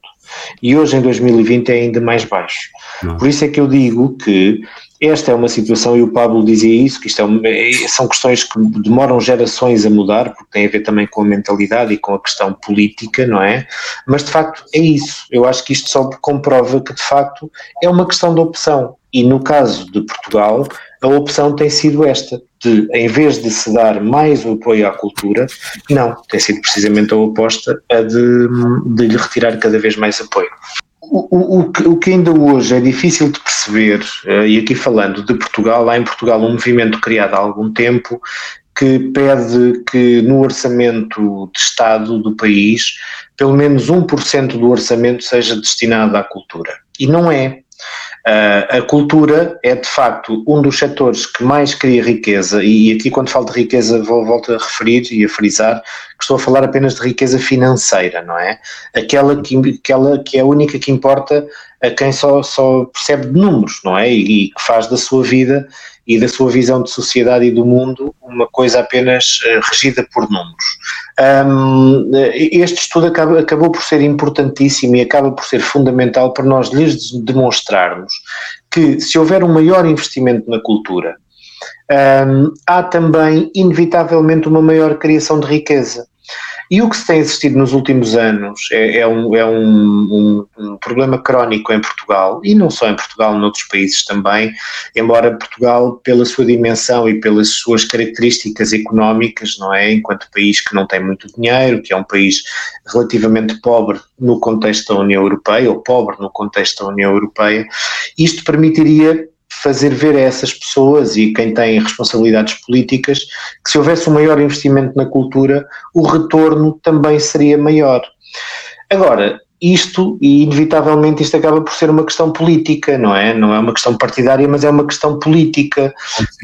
E hoje, em 2020, é ainda mais baixo. Por isso é que eu digo que esta é uma situação, e o Pablo dizia isso, que isto é uma, é, são questões que demoram gerações a mudar, porque tem a ver também com a mentalidade e com a questão política, não é? Mas de facto é isso. Eu acho que isto só comprova que de facto é uma questão de opção. E no caso de Portugal, a opção tem sido esta, de em vez de se dar mais o apoio à cultura, não, tem sido precisamente a oposta, a de, de lhe retirar cada vez mais apoio. O, o, o, que ainda hoje é difícil de perceber, uh, e aqui falando de Portugal, há em Portugal um movimento criado há algum tempo que pede que no orçamento de Estado do país, pelo menos 1% do orçamento seja destinado à cultura. E não é. Uh, a cultura é de facto um dos setores que mais cria riqueza, e aqui, quando falo de riqueza, vou, volto a referir e a frisar que estou a falar apenas de riqueza financeira, não é? Aquela que, aquela que é a única que importa a quem só, só percebe de números, não é? E, e que faz da sua vida e da sua visão de sociedade e do mundo uma coisa apenas uh, regida por números. Um, este estudo acaba, acabou por ser importantíssimo e acaba por ser fundamental para nós lhes demonstrarmos que se houver um maior investimento na cultura, um, há também, inevitavelmente, uma maior criação de riqueza. E o que se tem assistido nos últimos anos é, é, um, é um, um, um, problema crónico em Portugal, e não só em Portugal, noutros países também, embora Portugal, pela sua dimensão e pelas suas características económicas, não é? Enquanto país que não tem muito dinheiro, que é um país relativamente pobre no contexto da União Europeia, ou pobre no contexto da União Europeia, isto permitiria fazer ver a essas pessoas e quem tem responsabilidades políticas que se houvesse um maior investimento na cultura, o retorno também seria maior. Agora, isto, e inevitavelmente isto acaba por ser uma questão política, não é? Não é uma questão partidária, mas é uma questão política,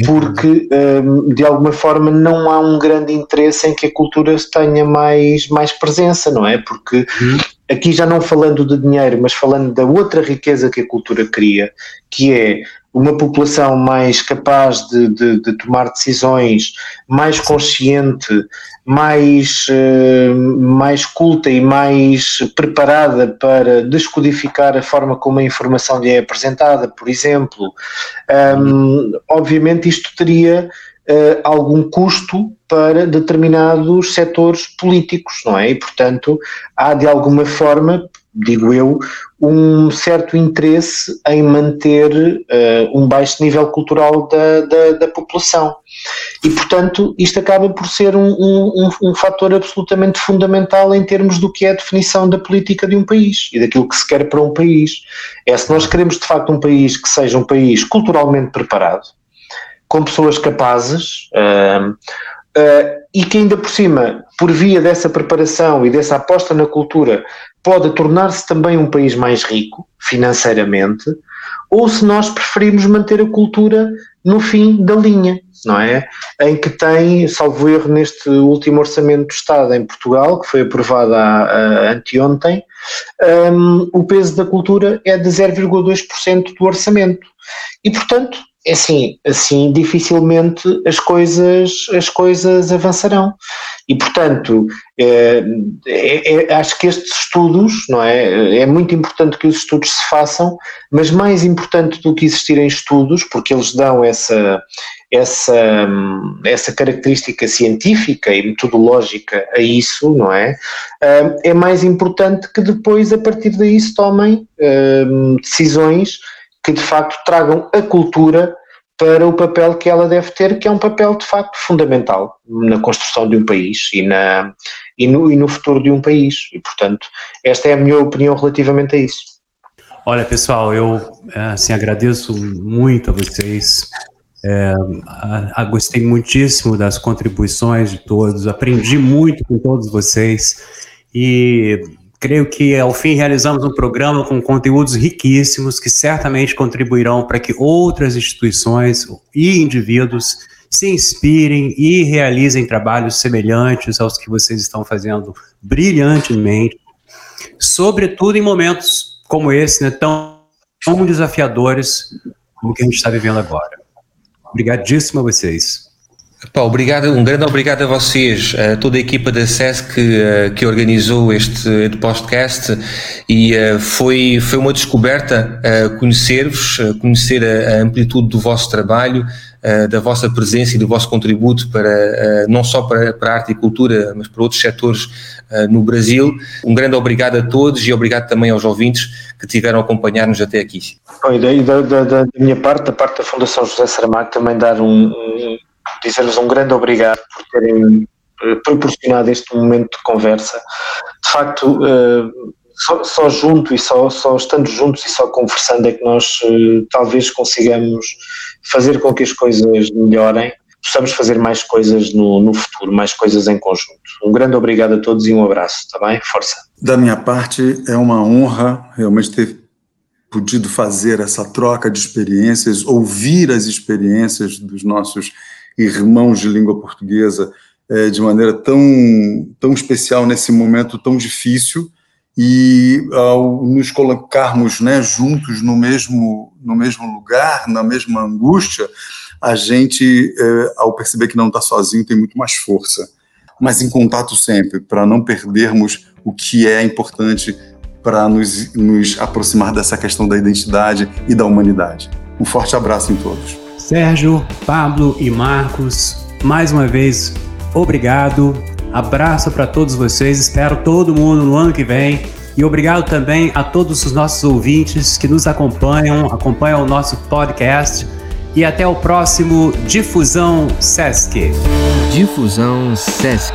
porque hum, de alguma forma não há um grande interesse em que a cultura tenha mais, mais presença, não é? Porque uhum. aqui já não falando de dinheiro, mas falando da outra riqueza que a cultura cria, que é uma população mais capaz de, de, de tomar decisões, mais consciente, mais, uh, mais culta e mais preparada para descodificar a forma como a informação lhe é apresentada, por exemplo. Um, obviamente, isto teria uh, algum custo para determinados setores políticos, não é? E, portanto, há de alguma forma, digo eu, um certo interesse em manter uh, um baixo nível cultural da, da, da, população. E, portanto, isto acaba por ser um, um, um, fator absolutamente fundamental em termos do que é a definição da política de um país e daquilo que se quer para um país. É se nós queremos, de facto, um país que seja um país culturalmente preparado, com pessoas capazes. Uh, uh, e que ainda por cima, por via dessa preparação e dessa aposta na cultura, pode tornar-se também um país mais rico financeiramente, ou se nós preferimos manter a cultura no fim da linha, não é? Em que tem, salvo erro, neste último orçamento do Estado em Portugal, que foi aprovado anteontem, um, o peso da cultura é de 0,2% do orçamento. E, portanto, assim, assim dificilmente as coisas, as coisas avançarão. E, portanto, é, é, é, acho que estes estudos, não é? É muito importante que os estudos se façam, mas mais importante do que existirem estudos, porque eles dão essa, essa, essa característica científica e metodológica a isso, não é? É mais importante que depois, a partir daí, se tomem decisões que de facto tragam a cultura para o papel que ela deve ter, que é um papel de facto fundamental na construção de um país e, na, e, no, e no futuro de um país. E, portanto, esta é a minha opinião relativamente a isso. Olha, pessoal, eu assim, agradeço muito a vocês. É, gostei muitíssimo das contribuições de todos, aprendi muito com todos vocês e Creio que ao fim realizamos um programa com conteúdos riquíssimos que certamente contribuirão para que outras instituições e indivíduos se inspirem e realizem trabalhos semelhantes aos que vocês estão fazendo brilhantemente, sobretudo em momentos como esse, né, tão, tão desafiadores como que a gente está vivendo agora. Obrigadíssimo a vocês. Pá, obrigado, um grande obrigado a vocês, a toda a equipa da SESC que, eh, que organizou este podcast e uh, foi, foi uma descoberta uh, conhecer-vos, conhecer a, amplitude do vosso trabalho, da vossa presença e do vosso contributo para não só para, para a arte e cultura, mas para outros setores no Brasil. Um grande obrigado a todos e obrigado também aos ouvintes que tiveram a acompanhar-nos até aqui. Bom, e da, da, da, minha parte, da parte da Fundação José Saramago, também dar um dizer-lhes um grande obrigado por terem eh, proporcionado este momento de conversa. De facto, eh, só, só, junto e só, só estando juntos e só conversando é que nós eh, talvez consigamos fazer com que as coisas melhorem, possamos fazer mais coisas no, no futuro, mais coisas em conjunto. Um grande obrigado a todos e um abraço, está bem? Força. Da minha parte, é uma honra realmente ter podido fazer essa troca de experiências, ouvir as experiências dos nossos irmãos de língua portuguesa é, de maneira tão, tão especial nesse momento tão difícil e ao nos colocarmos né, juntos no mesmo, no mesmo lugar, na mesma angústia, a gente, é, ao perceber que não está sozinho, tem muito mais força. Mas em contato sempre, para não perdermos o que é importante para nos, nos aproximar dessa questão da identidade e da humanidade. Um forte abraço em todos. Sérgio, Pablo e Marcos, mais uma vez, obrigado. Abraço para todos vocês, espero todo mundo no ano que vem. E obrigado também a todos os nossos ouvintes que nos acompanham, acompanham o nosso podcast. E até o próximo Difusão Sesc. Difusão Sesc.